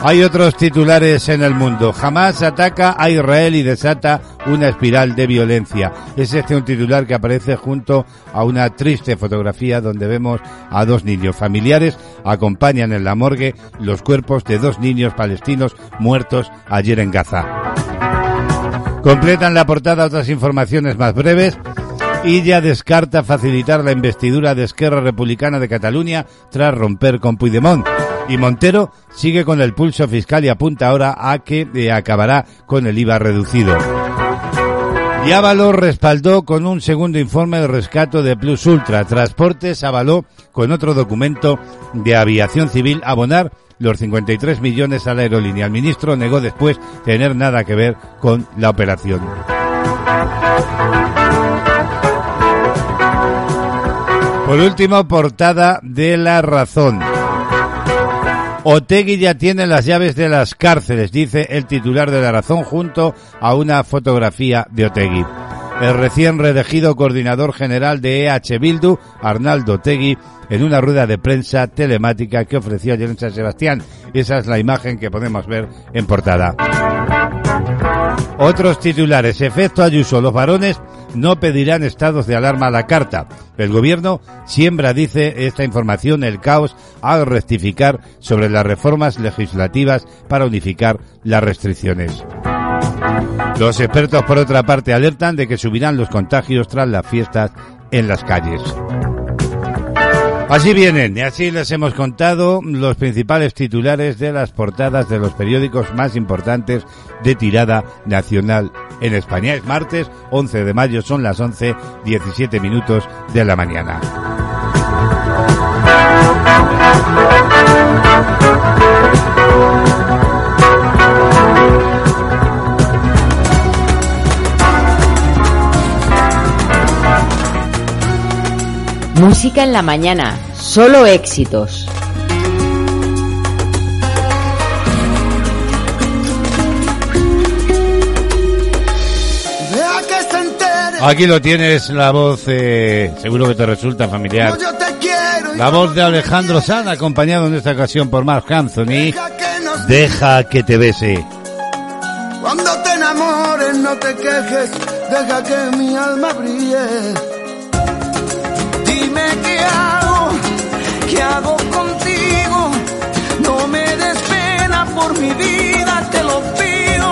Hay otros titulares en el mundo. Jamás ataca a Israel y desata una espiral de violencia. Es este un titular que aparece junto a una triste fotografía donde vemos a dos niños familiares acompañan en la morgue los cuerpos de dos niños palestinos muertos ayer en Gaza. Completan la portada otras informaciones más breves. Y ya descarta facilitar la investidura de Esquerra Republicana de Cataluña tras romper con Puigdemont. Y Montero sigue con el pulso fiscal y apunta ahora a que eh, acabará con el IVA reducido. Y respaldó con un segundo informe el rescate de Plus Ultra. Transportes avaló con otro documento de aviación civil abonar los 53 millones a la aerolínea. El ministro negó después tener nada que ver con la operación. Por último, portada de La Razón. Otegui ya tiene las llaves de las cárceles, dice el titular de La Razón junto a una fotografía de Otegui. El recién reelegido coordinador general de EH Bildu, Arnaldo Otegui, en una rueda de prensa telemática que ofreció ayer en San Sebastián. Esa es la imagen que podemos ver en portada. Otros titulares. Efecto Ayuso. Los varones no pedirán estados de alarma a la carta. El gobierno siembra, dice esta información, el caos al rectificar sobre las reformas legislativas para unificar las restricciones. Los expertos, por otra parte, alertan de que subirán los contagios tras las fiestas en las calles. Así vienen, y así les hemos contado los principales titulares de las portadas de los periódicos más importantes de tirada nacional en España. Es martes 11 de mayo, son las 11, 17 minutos de la mañana. Música en la mañana, solo éxitos. Aquí lo tienes, la voz, eh, seguro que te resulta familiar. La voz de Alejandro Sanz, acompañado en esta ocasión por Mark Anthony. Deja que te bese. Cuando te enamores, no te quejes, deja que mi alma brille. Hago, qué hago contigo. No me des pena por mi vida, te lo pido.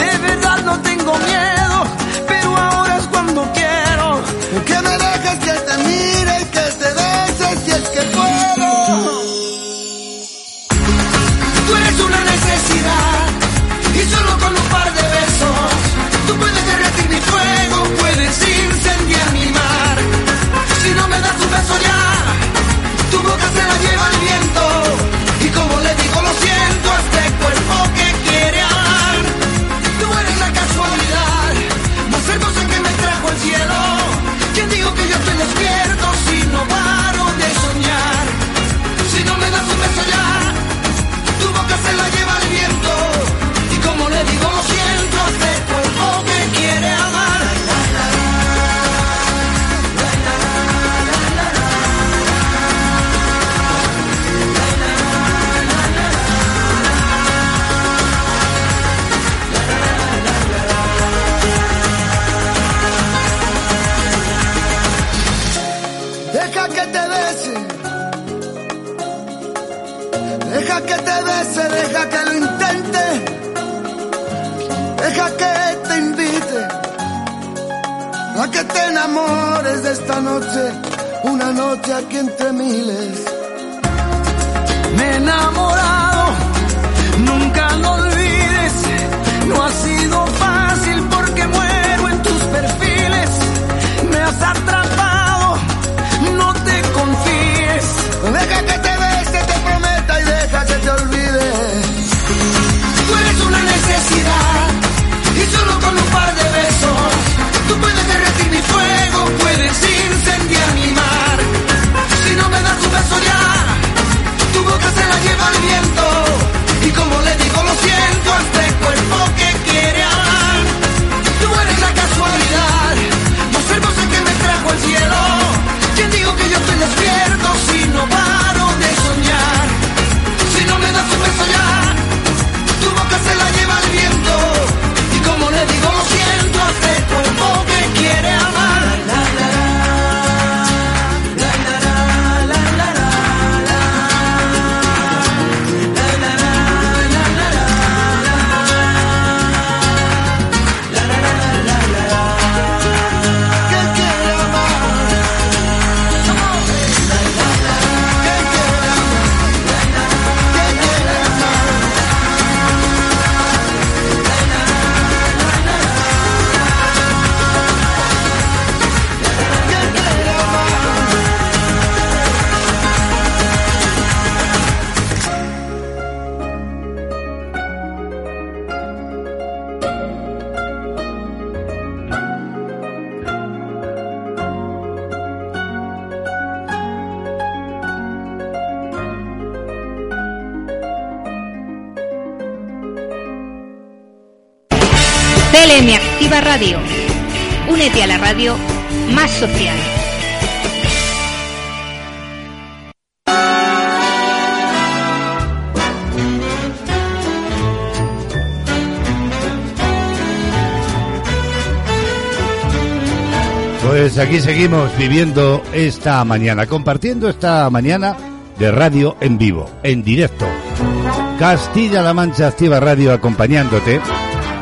De verdad no tengo miedo, que te enamores de esta noche, una noche aquí entre miles. Me he radio más social. Pues aquí seguimos viviendo esta mañana, compartiendo esta mañana de radio en vivo, en directo. Castilla-La Mancha Activa Radio acompañándote.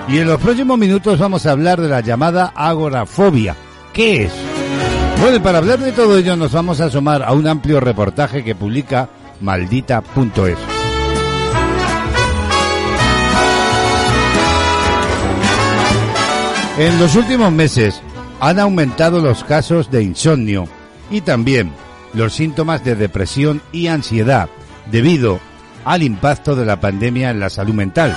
Y en los próximos minutos vamos a hablar de la llamada agorafobia. ¿Qué es? Bueno, para hablar de todo ello nos vamos a asomar a un amplio reportaje que publica maldita.es. En los últimos meses han aumentado los casos de insomnio y también los síntomas de depresión y ansiedad debido al impacto de la pandemia en la salud mental.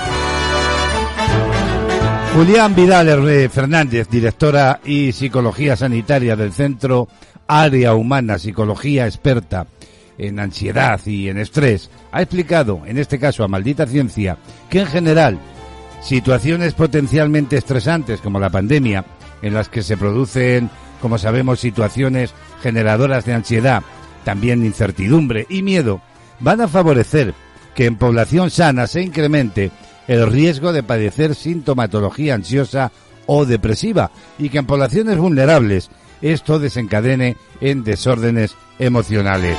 Julián Vidal Fernández, directora y psicología sanitaria del Centro Área Humana Psicología Experta en Ansiedad y en Estrés, ha explicado, en este caso a Maldita Ciencia, que en general situaciones potencialmente estresantes como la pandemia, en las que se producen, como sabemos, situaciones generadoras de ansiedad, también incertidumbre y miedo, van a favorecer que en población sana se incremente el riesgo de padecer sintomatología ansiosa o depresiva y que en poblaciones vulnerables esto desencadene en desórdenes emocionales.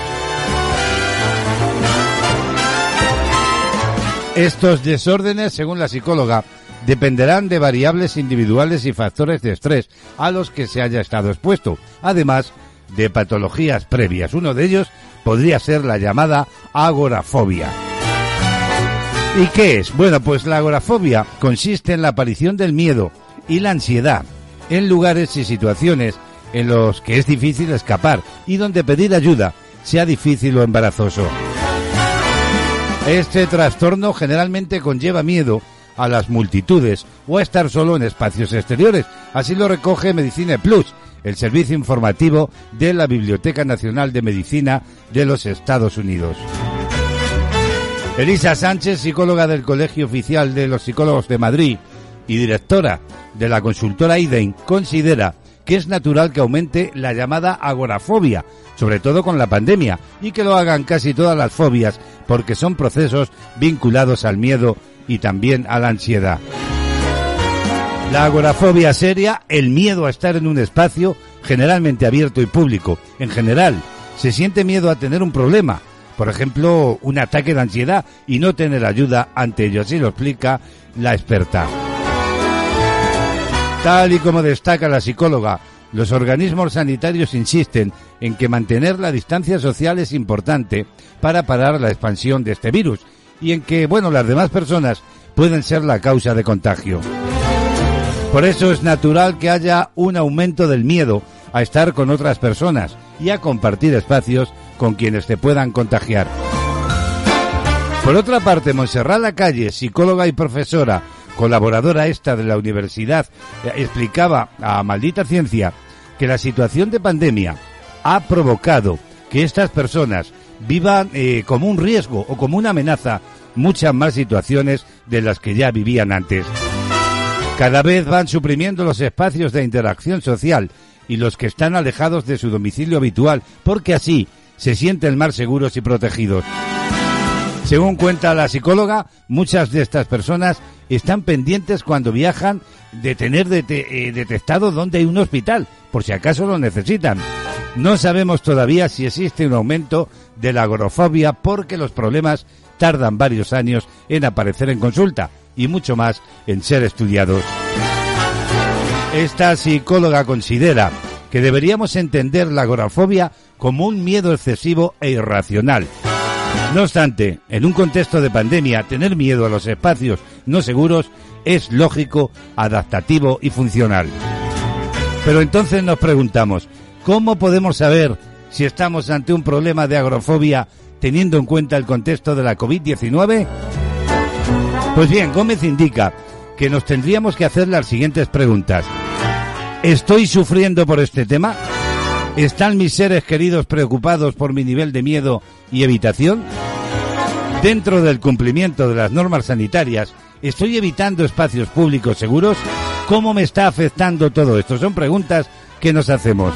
Estos desórdenes, según la psicóloga, dependerán de variables individuales y factores de estrés a los que se haya estado expuesto, además de patologías previas. Uno de ellos podría ser la llamada agorafobia. ¿Y qué es? Bueno, pues la agorafobia consiste en la aparición del miedo y la ansiedad en lugares y situaciones en los que es difícil escapar y donde pedir ayuda sea difícil o embarazoso. Este trastorno generalmente conlleva miedo a las multitudes o a estar solo en espacios exteriores. Así lo recoge Medicina Plus, el servicio informativo de la Biblioteca Nacional de Medicina de los Estados Unidos. Elisa Sánchez, psicóloga del Colegio Oficial de los Psicólogos de Madrid y directora de la consultora IDEN, considera que es natural que aumente la llamada agorafobia, sobre todo con la pandemia, y que lo hagan casi todas las fobias, porque son procesos vinculados al miedo y también a la ansiedad. La agorafobia seria, el miedo a estar en un espacio generalmente abierto y público. En general, se siente miedo a tener un problema, por ejemplo, un ataque de ansiedad y no tener ayuda ante ello. Así lo explica la experta. Tal y como destaca la psicóloga, los organismos sanitarios insisten en que mantener la distancia social es importante para parar la expansión de este virus y en que, bueno, las demás personas pueden ser la causa de contagio. Por eso es natural que haya un aumento del miedo a estar con otras personas y a compartir espacios con quienes te puedan contagiar. Por otra parte, Monserrat Lacalle, psicóloga y profesora, colaboradora esta de la universidad, eh, explicaba a Maldita Ciencia que la situación de pandemia ha provocado que estas personas vivan eh, como un riesgo o como una amenaza muchas más situaciones de las que ya vivían antes. Cada vez van suprimiendo los espacios de interacción social y los que están alejados de su domicilio habitual, porque así se sienten más seguros y protegidos. Según cuenta la psicóloga, muchas de estas personas están pendientes cuando viajan de tener eh, detectado dónde hay un hospital, por si acaso lo necesitan. No sabemos todavía si existe un aumento de la agorafobia porque los problemas tardan varios años en aparecer en consulta y mucho más en ser estudiados. Esta psicóloga considera que deberíamos entender la agorafobia como un miedo excesivo e irracional. No obstante, en un contexto de pandemia, tener miedo a los espacios no seguros es lógico, adaptativo y funcional. Pero entonces nos preguntamos, ¿cómo podemos saber si estamos ante un problema de agrofobia teniendo en cuenta el contexto de la COVID-19? Pues bien, Gómez indica que nos tendríamos que hacer las siguientes preguntas. ¿Estoy sufriendo por este tema? ¿Están mis seres queridos preocupados por mi nivel de miedo y evitación? Dentro del cumplimiento de las normas sanitarias, ¿estoy evitando espacios públicos seguros? ¿Cómo me está afectando todo esto? Son preguntas que nos hacemos.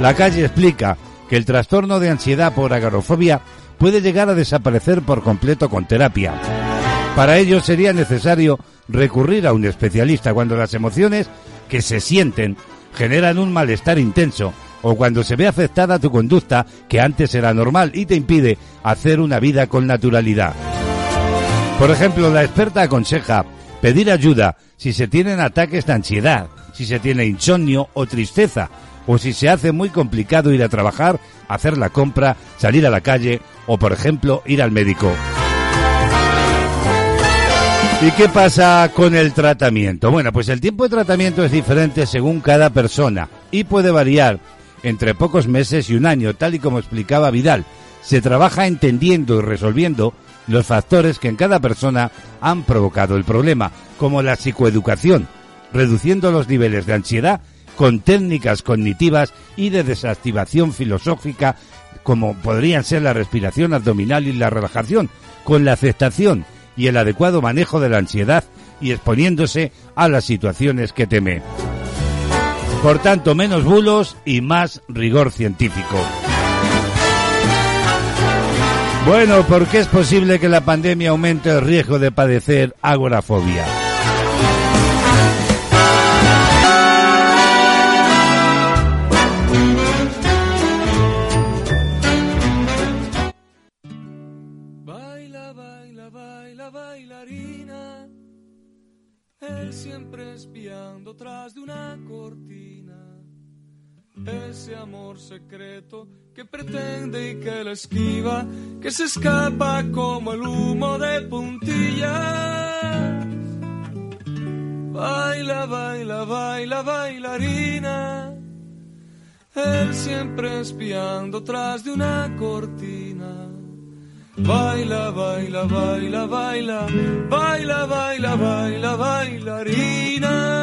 La calle explica que el trastorno de ansiedad por agorafobia puede llegar a desaparecer por completo con terapia. Para ello sería necesario recurrir a un especialista cuando las emociones que se sienten generan un malestar intenso o cuando se ve afectada tu conducta que antes era normal y te impide hacer una vida con naturalidad. Por ejemplo, la experta aconseja pedir ayuda si se tienen ataques de ansiedad, si se tiene insomnio o tristeza, o si se hace muy complicado ir a trabajar, hacer la compra, salir a la calle o, por ejemplo, ir al médico. ¿Y qué pasa con el tratamiento? Bueno, pues el tiempo de tratamiento es diferente según cada persona y puede variar entre pocos meses y un año, tal y como explicaba Vidal. Se trabaja entendiendo y resolviendo los factores que en cada persona han provocado el problema, como la psicoeducación, reduciendo los niveles de ansiedad con técnicas cognitivas y de desactivación filosófica como podrían ser la respiración abdominal y la relajación, con la aceptación y el adecuado manejo de la ansiedad y exponiéndose a las situaciones que teme. Por tanto, menos bulos y más rigor científico. Bueno, ¿por qué es posible que la pandemia aumente el riesgo de padecer agorafobia? Que pretende y que la esquiva, que se escapa como el humo de puntilla. Baila, baila, baila, bailarina. Él siempre espiando tras de una cortina. Baila, baila, baila, baila, baila, baila, baila, bailarina.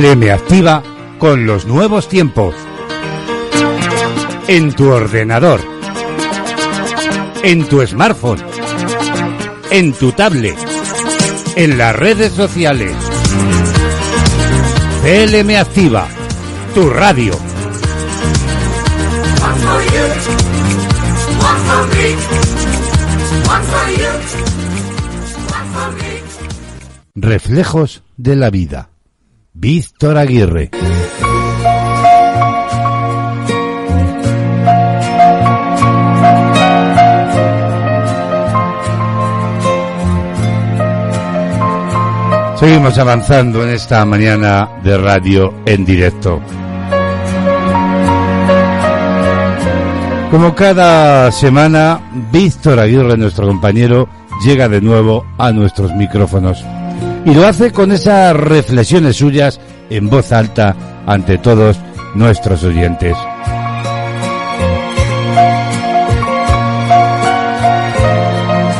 CLM activa con los nuevos tiempos. En tu ordenador. En tu smartphone. En tu tablet. En las redes sociales. CLM activa. Tu radio. Reflejos de la vida. Víctor Aguirre. Seguimos avanzando en esta mañana de radio en directo. Como cada semana, Víctor Aguirre, nuestro compañero, llega de nuevo a nuestros micrófonos. Y lo hace con esas reflexiones suyas en voz alta ante todos nuestros oyentes.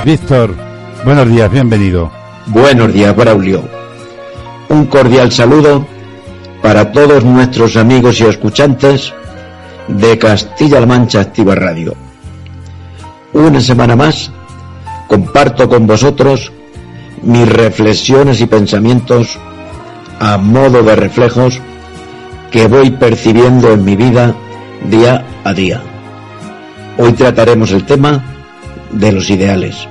Víctor, buenos días, bienvenido. Buenos días, Braulio. Un cordial saludo para todos nuestros amigos y escuchantes de Castilla-La Mancha Activa Radio. Una semana más comparto con vosotros mis reflexiones y pensamientos a modo de reflejos que voy percibiendo en mi vida día a día. Hoy trataremos el tema de los ideales.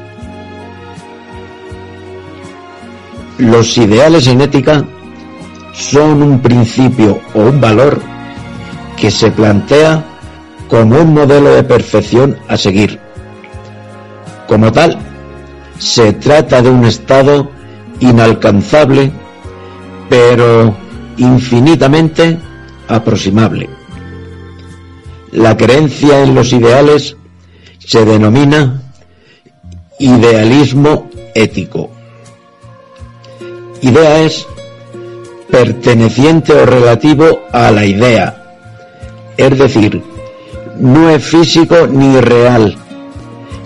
Los ideales en ética son un principio o un valor que se plantea como un modelo de perfección a seguir. Como tal, se trata de un estado inalcanzable, pero infinitamente aproximable. La creencia en los ideales se denomina idealismo ético. Idea es perteneciente o relativo a la idea, es decir, no es físico ni real,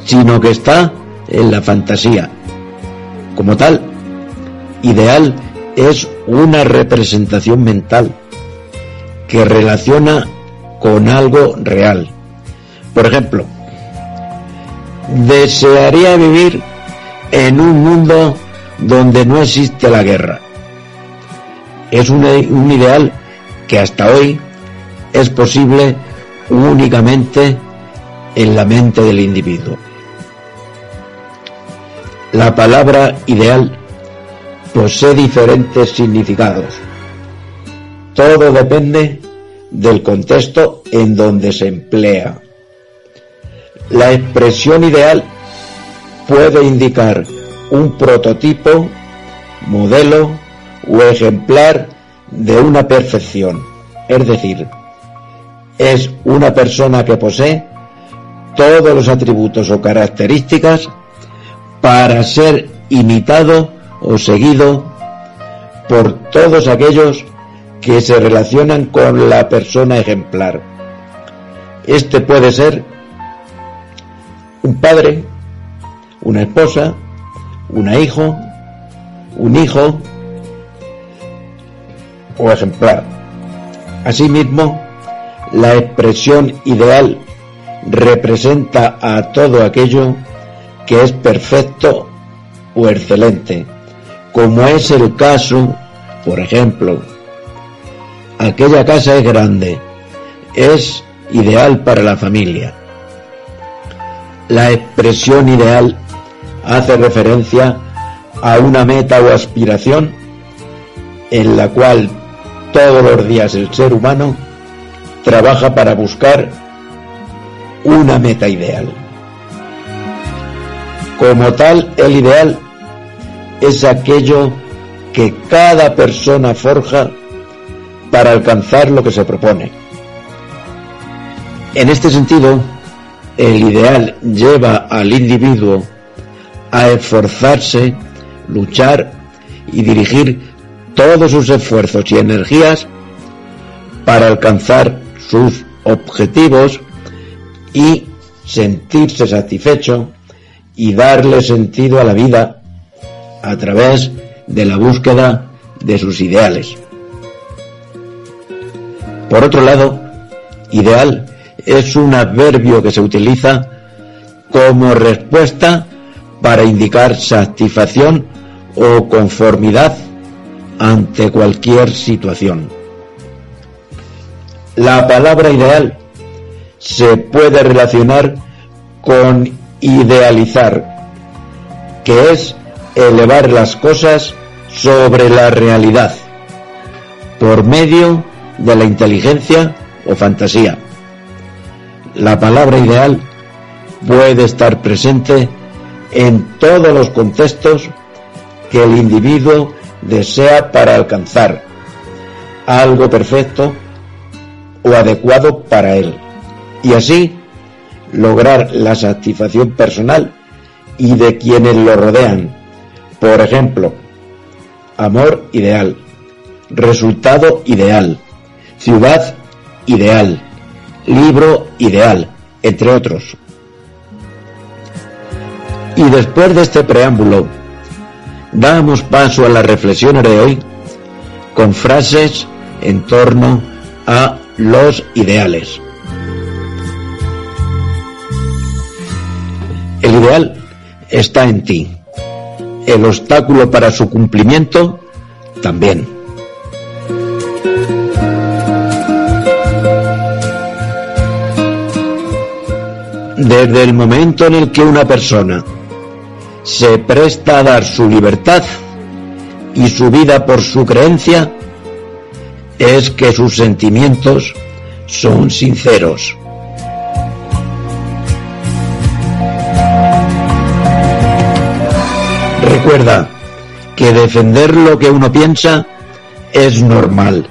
sino que está en la fantasía. Como tal, ideal es una representación mental que relaciona con algo real. Por ejemplo, desearía vivir en un mundo donde no existe la guerra. Es un, un ideal que hasta hoy es posible únicamente en la mente del individuo. La palabra ideal posee diferentes significados. Todo depende del contexto en donde se emplea. La expresión ideal puede indicar un prototipo, modelo o ejemplar de una perfección. Es decir, es una persona que posee todos los atributos o características para ser imitado o seguido por todos aquellos que se relacionan con la persona ejemplar. Este puede ser un padre, una esposa, una hijo, un hijo o ejemplar. Asimismo, la expresión ideal representa a todo aquello que es perfecto o excelente, como es el caso, por ejemplo, aquella casa es grande, es ideal para la familia. La expresión ideal hace referencia a una meta o aspiración en la cual todos los días el ser humano trabaja para buscar una meta ideal. Como tal, el ideal es aquello que cada persona forja para alcanzar lo que se propone. En este sentido, el ideal lleva al individuo a esforzarse, luchar y dirigir todos sus esfuerzos y energías para alcanzar sus objetivos y sentirse satisfecho y darle sentido a la vida a través de la búsqueda de sus ideales. Por otro lado, ideal es un adverbio que se utiliza como respuesta para indicar satisfacción o conformidad ante cualquier situación. La palabra ideal se puede relacionar con idealizar, que es elevar las cosas sobre la realidad por medio de la inteligencia o fantasía. La palabra ideal puede estar presente en todos los contextos que el individuo desea para alcanzar algo perfecto o adecuado para él y así lograr la satisfacción personal y de quienes lo rodean. Por ejemplo, amor ideal, resultado ideal, ciudad ideal, libro ideal, entre otros. Y después de este preámbulo, damos paso a las reflexiones de hoy con frases en torno a los ideales. Ideal está en ti. El obstáculo para su cumplimiento también. Desde el momento en el que una persona se presta a dar su libertad y su vida por su creencia, es que sus sentimientos son sinceros. Recuerda que defender lo que uno piensa es normal.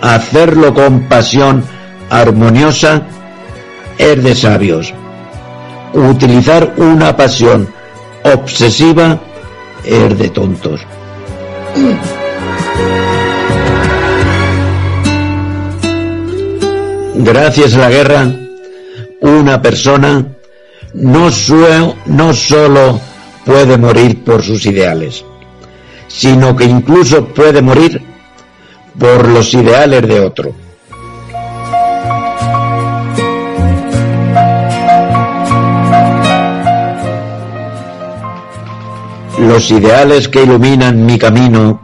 Hacerlo con pasión armoniosa es de sabios. Utilizar una pasión obsesiva es de tontos. Gracias a la guerra, una persona no, no solo puede morir por sus ideales, sino que incluso puede morir por los ideales de otro. Los ideales que iluminan mi camino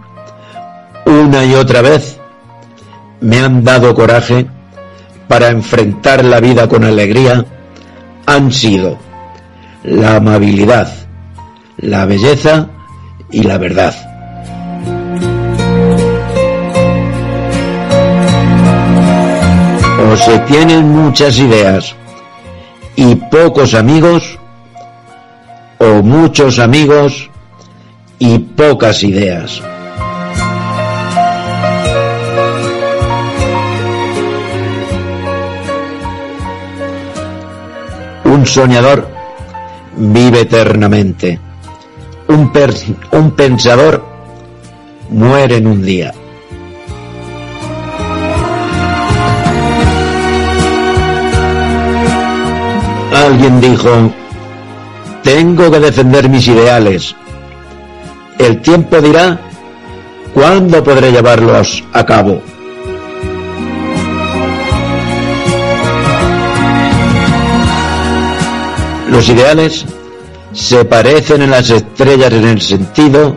una y otra vez me han dado coraje para enfrentar la vida con alegría han sido la amabilidad, la belleza y la verdad. O se tienen muchas ideas y pocos amigos, o muchos amigos y pocas ideas. Un soñador vive eternamente un, un pensador muere en un día. Alguien dijo, tengo que defender mis ideales. El tiempo dirá cuándo podré llevarlos a cabo. Los ideales se parecen en las estrellas en el sentido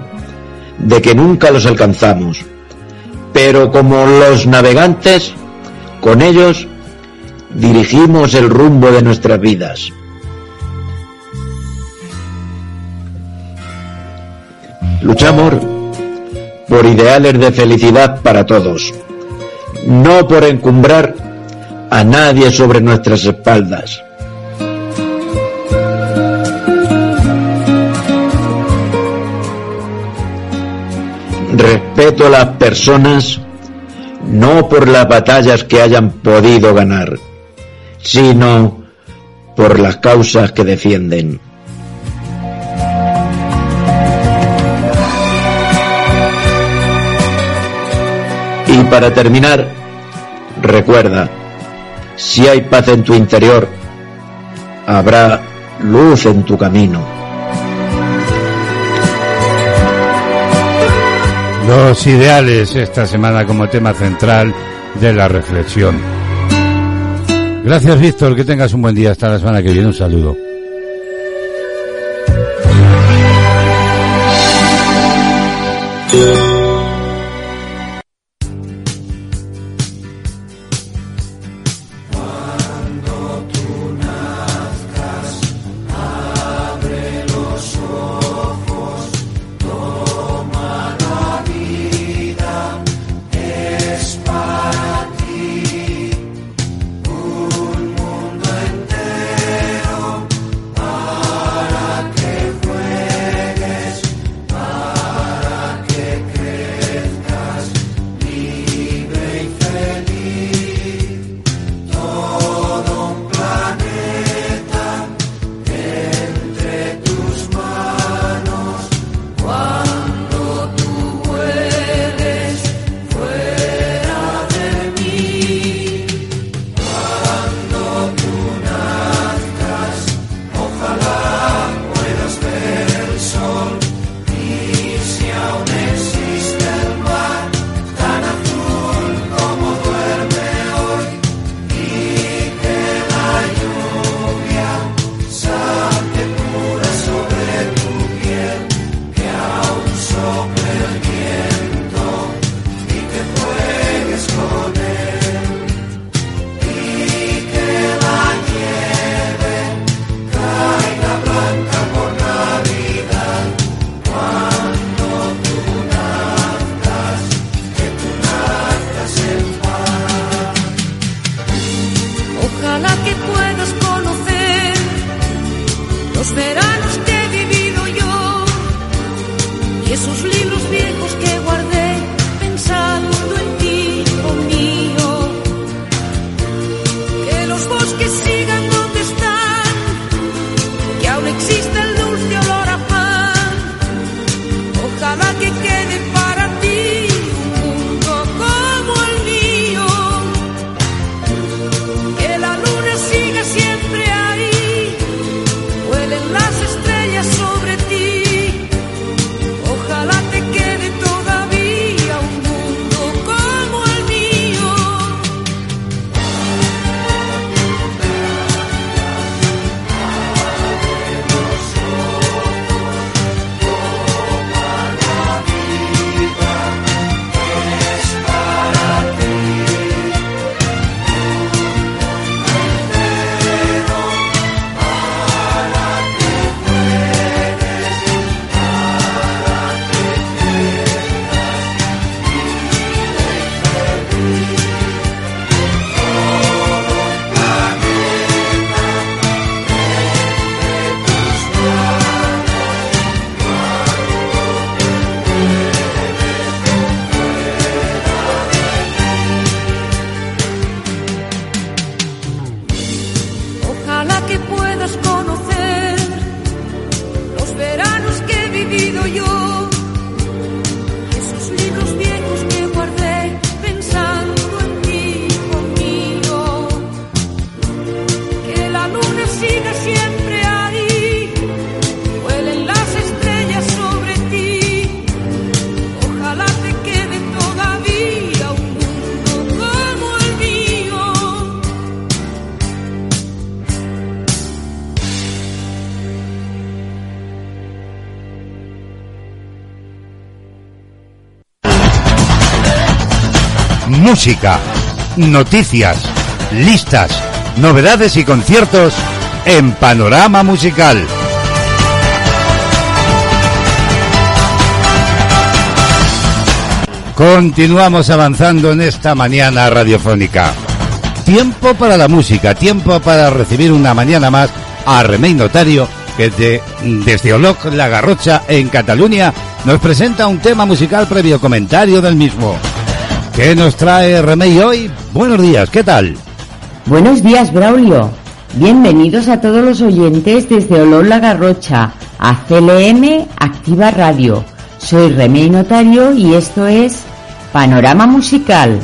de que nunca los alcanzamos, pero como los navegantes, con ellos dirigimos el rumbo de nuestras vidas. Luchamos por ideales de felicidad para todos, no por encumbrar a nadie sobre nuestras espaldas. Respeto a las personas no por las batallas que hayan podido ganar, sino por las causas que defienden. Y para terminar, recuerda, si hay paz en tu interior, habrá luz en tu camino. Los ideales esta semana como tema central de la reflexión. Gracias Víctor, que tengas un buen día. Hasta la semana que viene. Un saludo. Música, noticias, listas, novedades y conciertos en Panorama Musical. Continuamos avanzando en esta mañana radiofónica. Tiempo para la música, tiempo para recibir una mañana más a Remey Notario, que de, desde Oloc La Garrocha, en Cataluña, nos presenta un tema musical previo comentario del mismo. ¿Qué nos trae Remey hoy? Buenos días, ¿qué tal? Buenos días, Braulio. Bienvenidos a todos los oyentes desde Olor La Garrocha, a CLM Activa Radio. Soy Remey Notario y esto es Panorama Musical.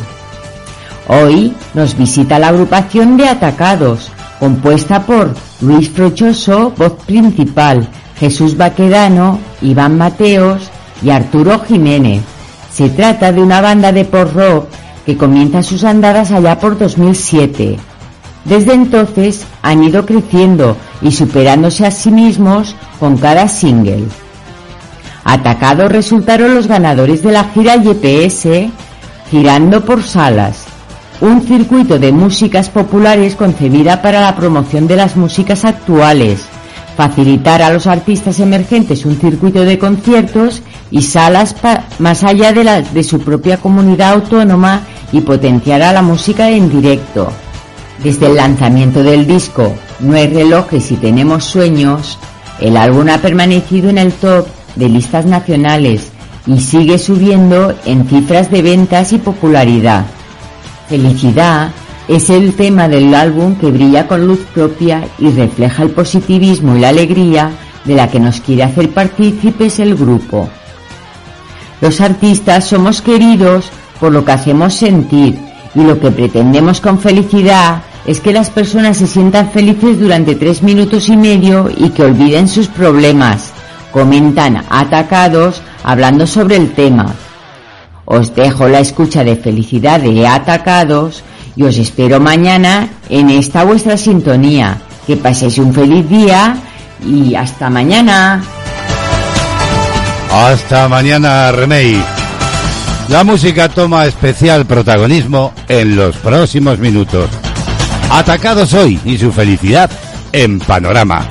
Hoy nos visita la agrupación de Atacados, compuesta por Luis Frochoso, voz principal, Jesús Baquedano, Iván Mateos y Arturo Jiménez. Se trata de una banda de pop-rock que comienza sus andadas allá por 2007. Desde entonces han ido creciendo y superándose a sí mismos con cada single. Atacados resultaron los ganadores de la gira YPS Girando por Salas, un circuito de músicas populares concebida para la promoción de las músicas actuales, facilitar a los artistas emergentes un circuito de conciertos y salas más allá de, su propia comunidad autónoma y potenciar a la música en directo. Desde el lanzamiento del disco No hay relojes y tenemos sueños, el álbum ha permanecido en el top de listas nacionales y sigue subiendo en cifras de ventas y popularidad. Felicidad es el tema del álbum que brilla con luz propia y refleja el positivismo y la alegría de la que nos quiere hacer partícipes el grupo. Los artistas somos queridos por lo que hacemos sentir y lo que pretendemos con felicidad es que las personas se sientan felices durante tres minutos y medio y que olviden sus problemas comentan atacados hablando sobre el tema. Os dejo la escucha de felicidad de atacados y os espero mañana en esta vuestra sintonía. Que paséis un feliz día y hasta mañana. Hasta mañana, Remey. La música toma especial protagonismo en los próximos minutos. Atacados hoy y su felicidad en Panorama.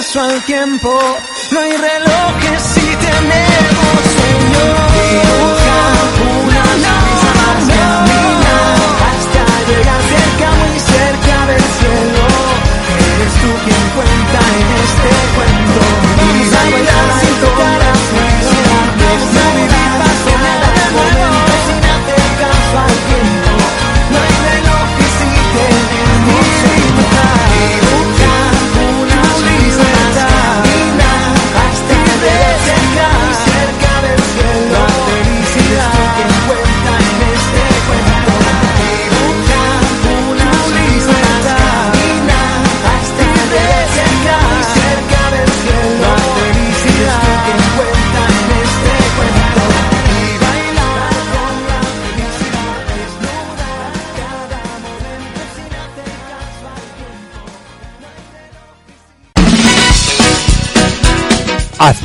Al tiempo. No hay relojes si tenemos sueño. Dibuja una sonrisa más camina hasta llegar cerca, muy cerca del cielo. Eres tú quien cuenta en este cuento. Vamos a bailar sin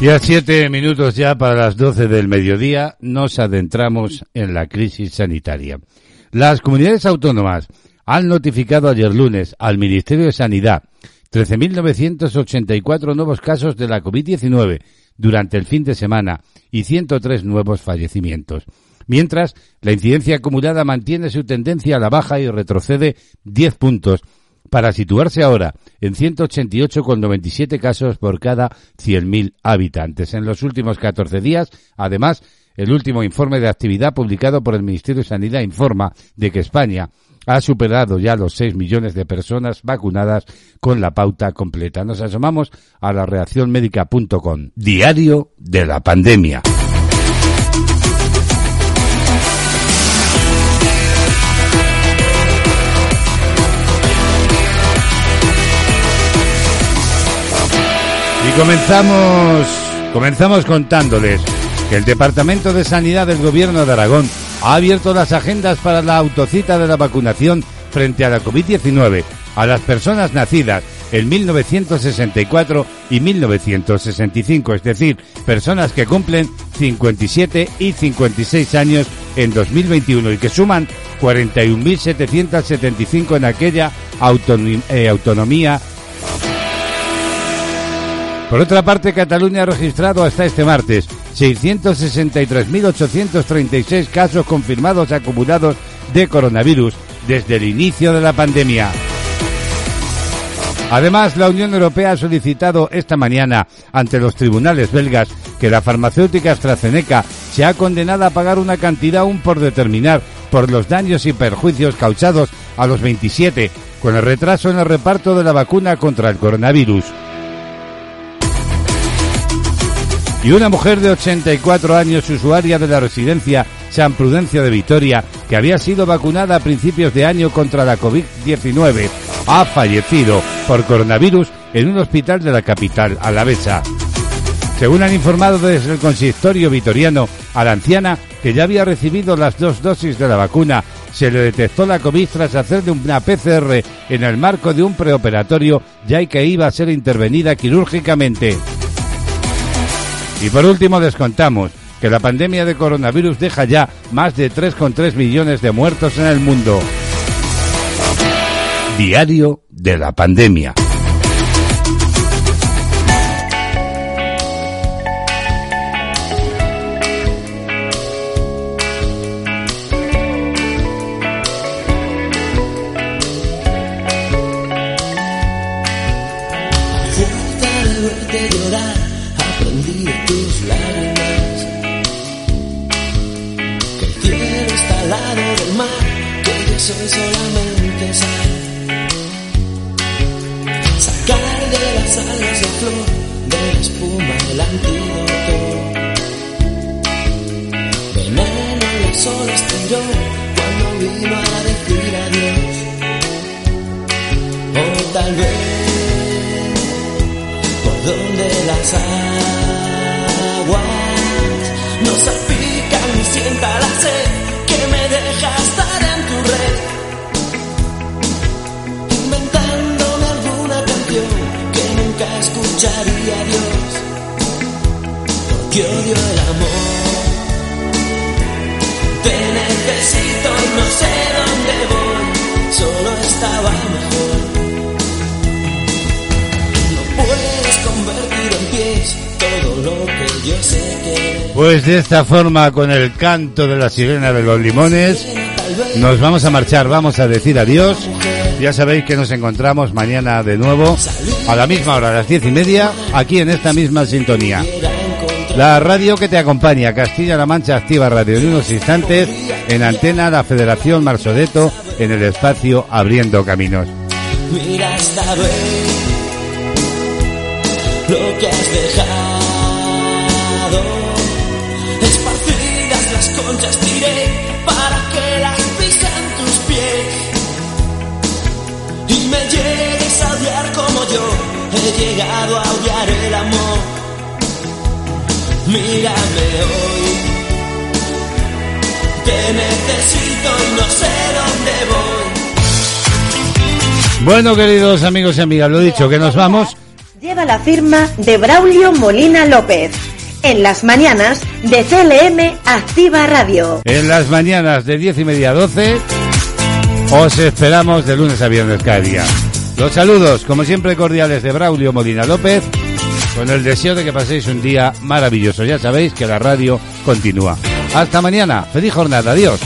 Y siete minutos ya para las doce del mediodía nos adentramos en la crisis sanitaria. Las comunidades autónomas han notificado ayer lunes al Ministerio de Sanidad 13.984 nuevos casos de la COVID-19 durante el fin de semana y 103 nuevos fallecimientos. Mientras, la incidencia acumulada mantiene su tendencia a la baja y retrocede 10 puntos para situarse ahora en 188,97 casos por cada 100.000 habitantes. En los últimos 14 días, además, el último informe de actividad publicado por el Ministerio de Sanidad informa de que España ha superado ya los 6 millones de personas vacunadas con la pauta completa. Nos asomamos a la reaccionmédica.com, diario de la pandemia. Y comenzamos, comenzamos contándoles que el Departamento de Sanidad del Gobierno de Aragón ha abierto las agendas para la autocita de la vacunación frente a la COVID-19 a las personas nacidas en 1964 y 1965, es decir, personas que cumplen 57 y 56 años en 2021 y que suman 41.775 en aquella autonomía, eh, por otra parte, Cataluña ha registrado hasta este martes 663.836 casos confirmados acumulados de coronavirus desde el inicio de la pandemia. Además, la Unión Europea ha solicitado esta mañana ante los tribunales belgas que la farmacéutica AstraZeneca sea condenada a pagar una cantidad aún por determinar por los daños y perjuicios causados a los 27 con el retraso en el reparto de la vacuna contra el coronavirus. Y una mujer de 84 años, usuaria de la residencia San Prudencio de Vitoria, que había sido vacunada a principios de año contra la COVID-19, ha fallecido por coronavirus en un hospital de la capital alavesa. Según han informado desde el consistorio vitoriano a la anciana, que ya había recibido las dos dosis de la vacuna, se le detectó la COVID tras hacerle una PCR en el marco de un preoperatorio, ya que iba a ser intervenida quirúrgicamente. Y por último les contamos que la pandemia de coronavirus deja ya más de 3,3 millones de muertos en el mundo. Diario de la pandemia. Pues de esta forma, con el canto de la sirena de los limones, nos vamos a marchar, vamos a decir adiós. Ya sabéis que nos encontramos mañana de nuevo a la misma hora, a las diez y media, aquí en esta misma sintonía. La radio que te acompaña, Castilla-La Mancha Activa Radio, en unos instantes, en antena la Federación Marsodeto, en el espacio Abriendo Caminos. Mira esta vez lo que has dejado. He llegado a odiar el amor. Mírame hoy. Te necesito y no sé dónde voy. Bueno, queridos amigos y amigas, lo dicho, que nos vamos. Lleva la firma de Braulio Molina López. En las mañanas de CLM Activa Radio. En las mañanas de 10 y media a 12 os esperamos de lunes a viernes cada día. Los saludos, como siempre, cordiales de Braulio Molina López, con el deseo de que paséis un día maravilloso. Ya sabéis que la radio continúa. Hasta mañana. Feliz jornada. Adiós.